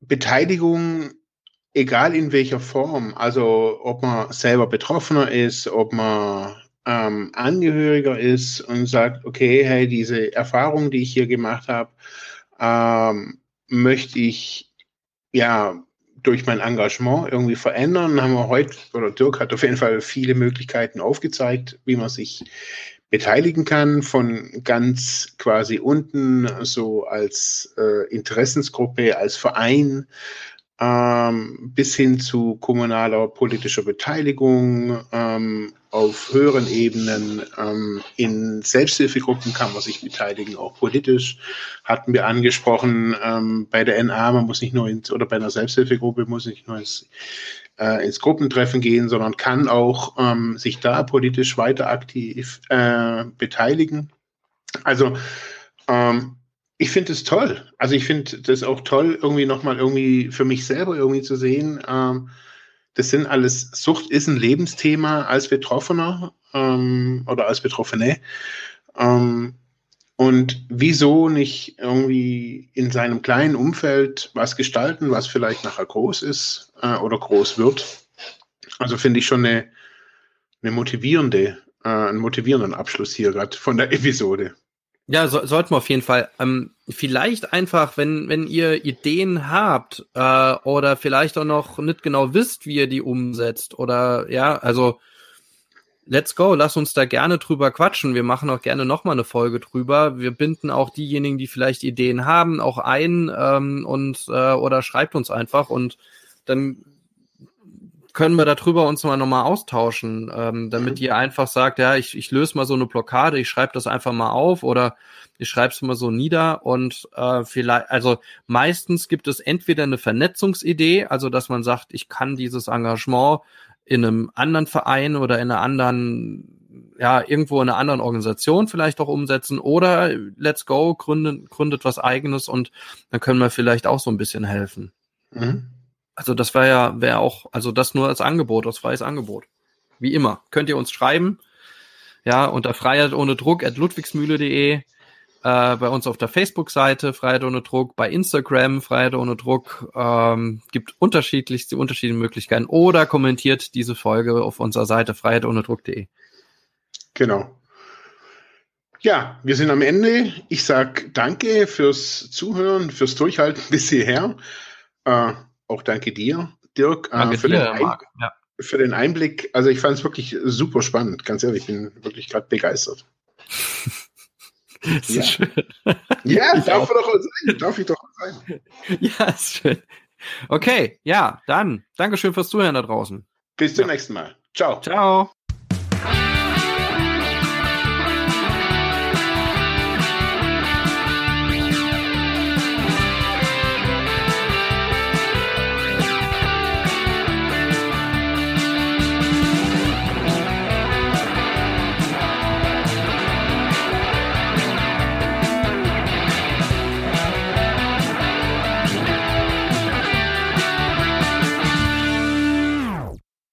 Beteiligung, egal in welcher Form, also ob man selber Betroffener ist, ob man ähm, Angehöriger ist und sagt, okay, hey, diese Erfahrung, die ich hier gemacht habe, ähm, möchte ich ja durch mein Engagement irgendwie verändern. Haben wir heute, oder Dirk hat auf jeden Fall viele Möglichkeiten aufgezeigt, wie man sich beteiligen kann, von ganz quasi unten, so als äh, Interessensgruppe, als Verein, ähm, bis hin zu kommunaler politischer Beteiligung ähm, auf höheren Ebenen. Ähm, in Selbsthilfegruppen kann man sich beteiligen, auch politisch. Hatten wir angesprochen, ähm, bei der NA, man muss nicht nur ins, oder bei einer Selbsthilfegruppe muss nicht nur ins, äh, ins Gruppentreffen gehen, sondern kann auch ähm, sich da politisch weiter aktiv äh, beteiligen. Also ähm, ich finde es toll. Also ich finde das auch toll, irgendwie nochmal irgendwie für mich selber irgendwie zu sehen. Ähm, das sind alles, Sucht ist ein Lebensthema als Betroffener ähm, oder als Betroffene. Ähm, und wieso nicht irgendwie in seinem kleinen Umfeld was gestalten, was vielleicht nachher groß ist äh, oder groß wird? Also finde ich schon eine, eine motivierende, äh, einen motivierenden Abschluss hier gerade von der Episode. Ja, so, sollten wir auf jeden Fall. Ähm, vielleicht einfach, wenn, wenn ihr Ideen habt äh, oder vielleicht auch noch nicht genau wisst, wie ihr die umsetzt oder ja, also let's go, lass uns da gerne drüber quatschen. Wir machen auch gerne nochmal eine Folge drüber. Wir binden auch diejenigen, die vielleicht Ideen haben, auch ein ähm, und äh, oder schreibt uns einfach und dann können wir darüber uns mal nochmal austauschen, ähm, damit mhm. ihr einfach sagt, ja, ich, ich löse mal so eine Blockade, ich schreibe das einfach mal auf oder ich schreibe es mal so nieder und äh, vielleicht, also meistens gibt es entweder eine Vernetzungsidee, also dass man sagt, ich kann dieses Engagement in einem anderen Verein oder in einer anderen, ja, irgendwo in einer anderen Organisation vielleicht auch umsetzen oder let's go, gründet, gründet was eigenes und dann können wir vielleicht auch so ein bisschen helfen. Mhm. Also das wäre ja, wäre auch, also das nur als Angebot, als freies Angebot. Wie immer. Könnt ihr uns schreiben. Ja, unter Freiheit ohne Druck at ludwigsmühle.de, äh, bei uns auf der Facebook-Seite Freiheit ohne Druck, bei Instagram Freiheit ohne Druck, ähm, gibt unterschiedlichste unterschiedliche Möglichkeiten oder kommentiert diese Folge auf unserer Seite Freiheit ohne Druck.de. Genau. Ja, wir sind am Ende. Ich sag danke fürs Zuhören, fürs Durchhalten bis hierher. Äh, auch danke dir, Dirk, äh, danke für, dir, den ja. für, den Einblick. Also ich fand es wirklich super spannend, ganz ehrlich, ich bin wirklich gerade begeistert. Das ja. ist schön. Ja, darf, doch sein. darf ich doch sein. Ja, ist schön. Okay, ja, dann Dankeschön fürs Zuhören da draußen. Bis zum ja. nächsten Mal. Ciao. Ciao.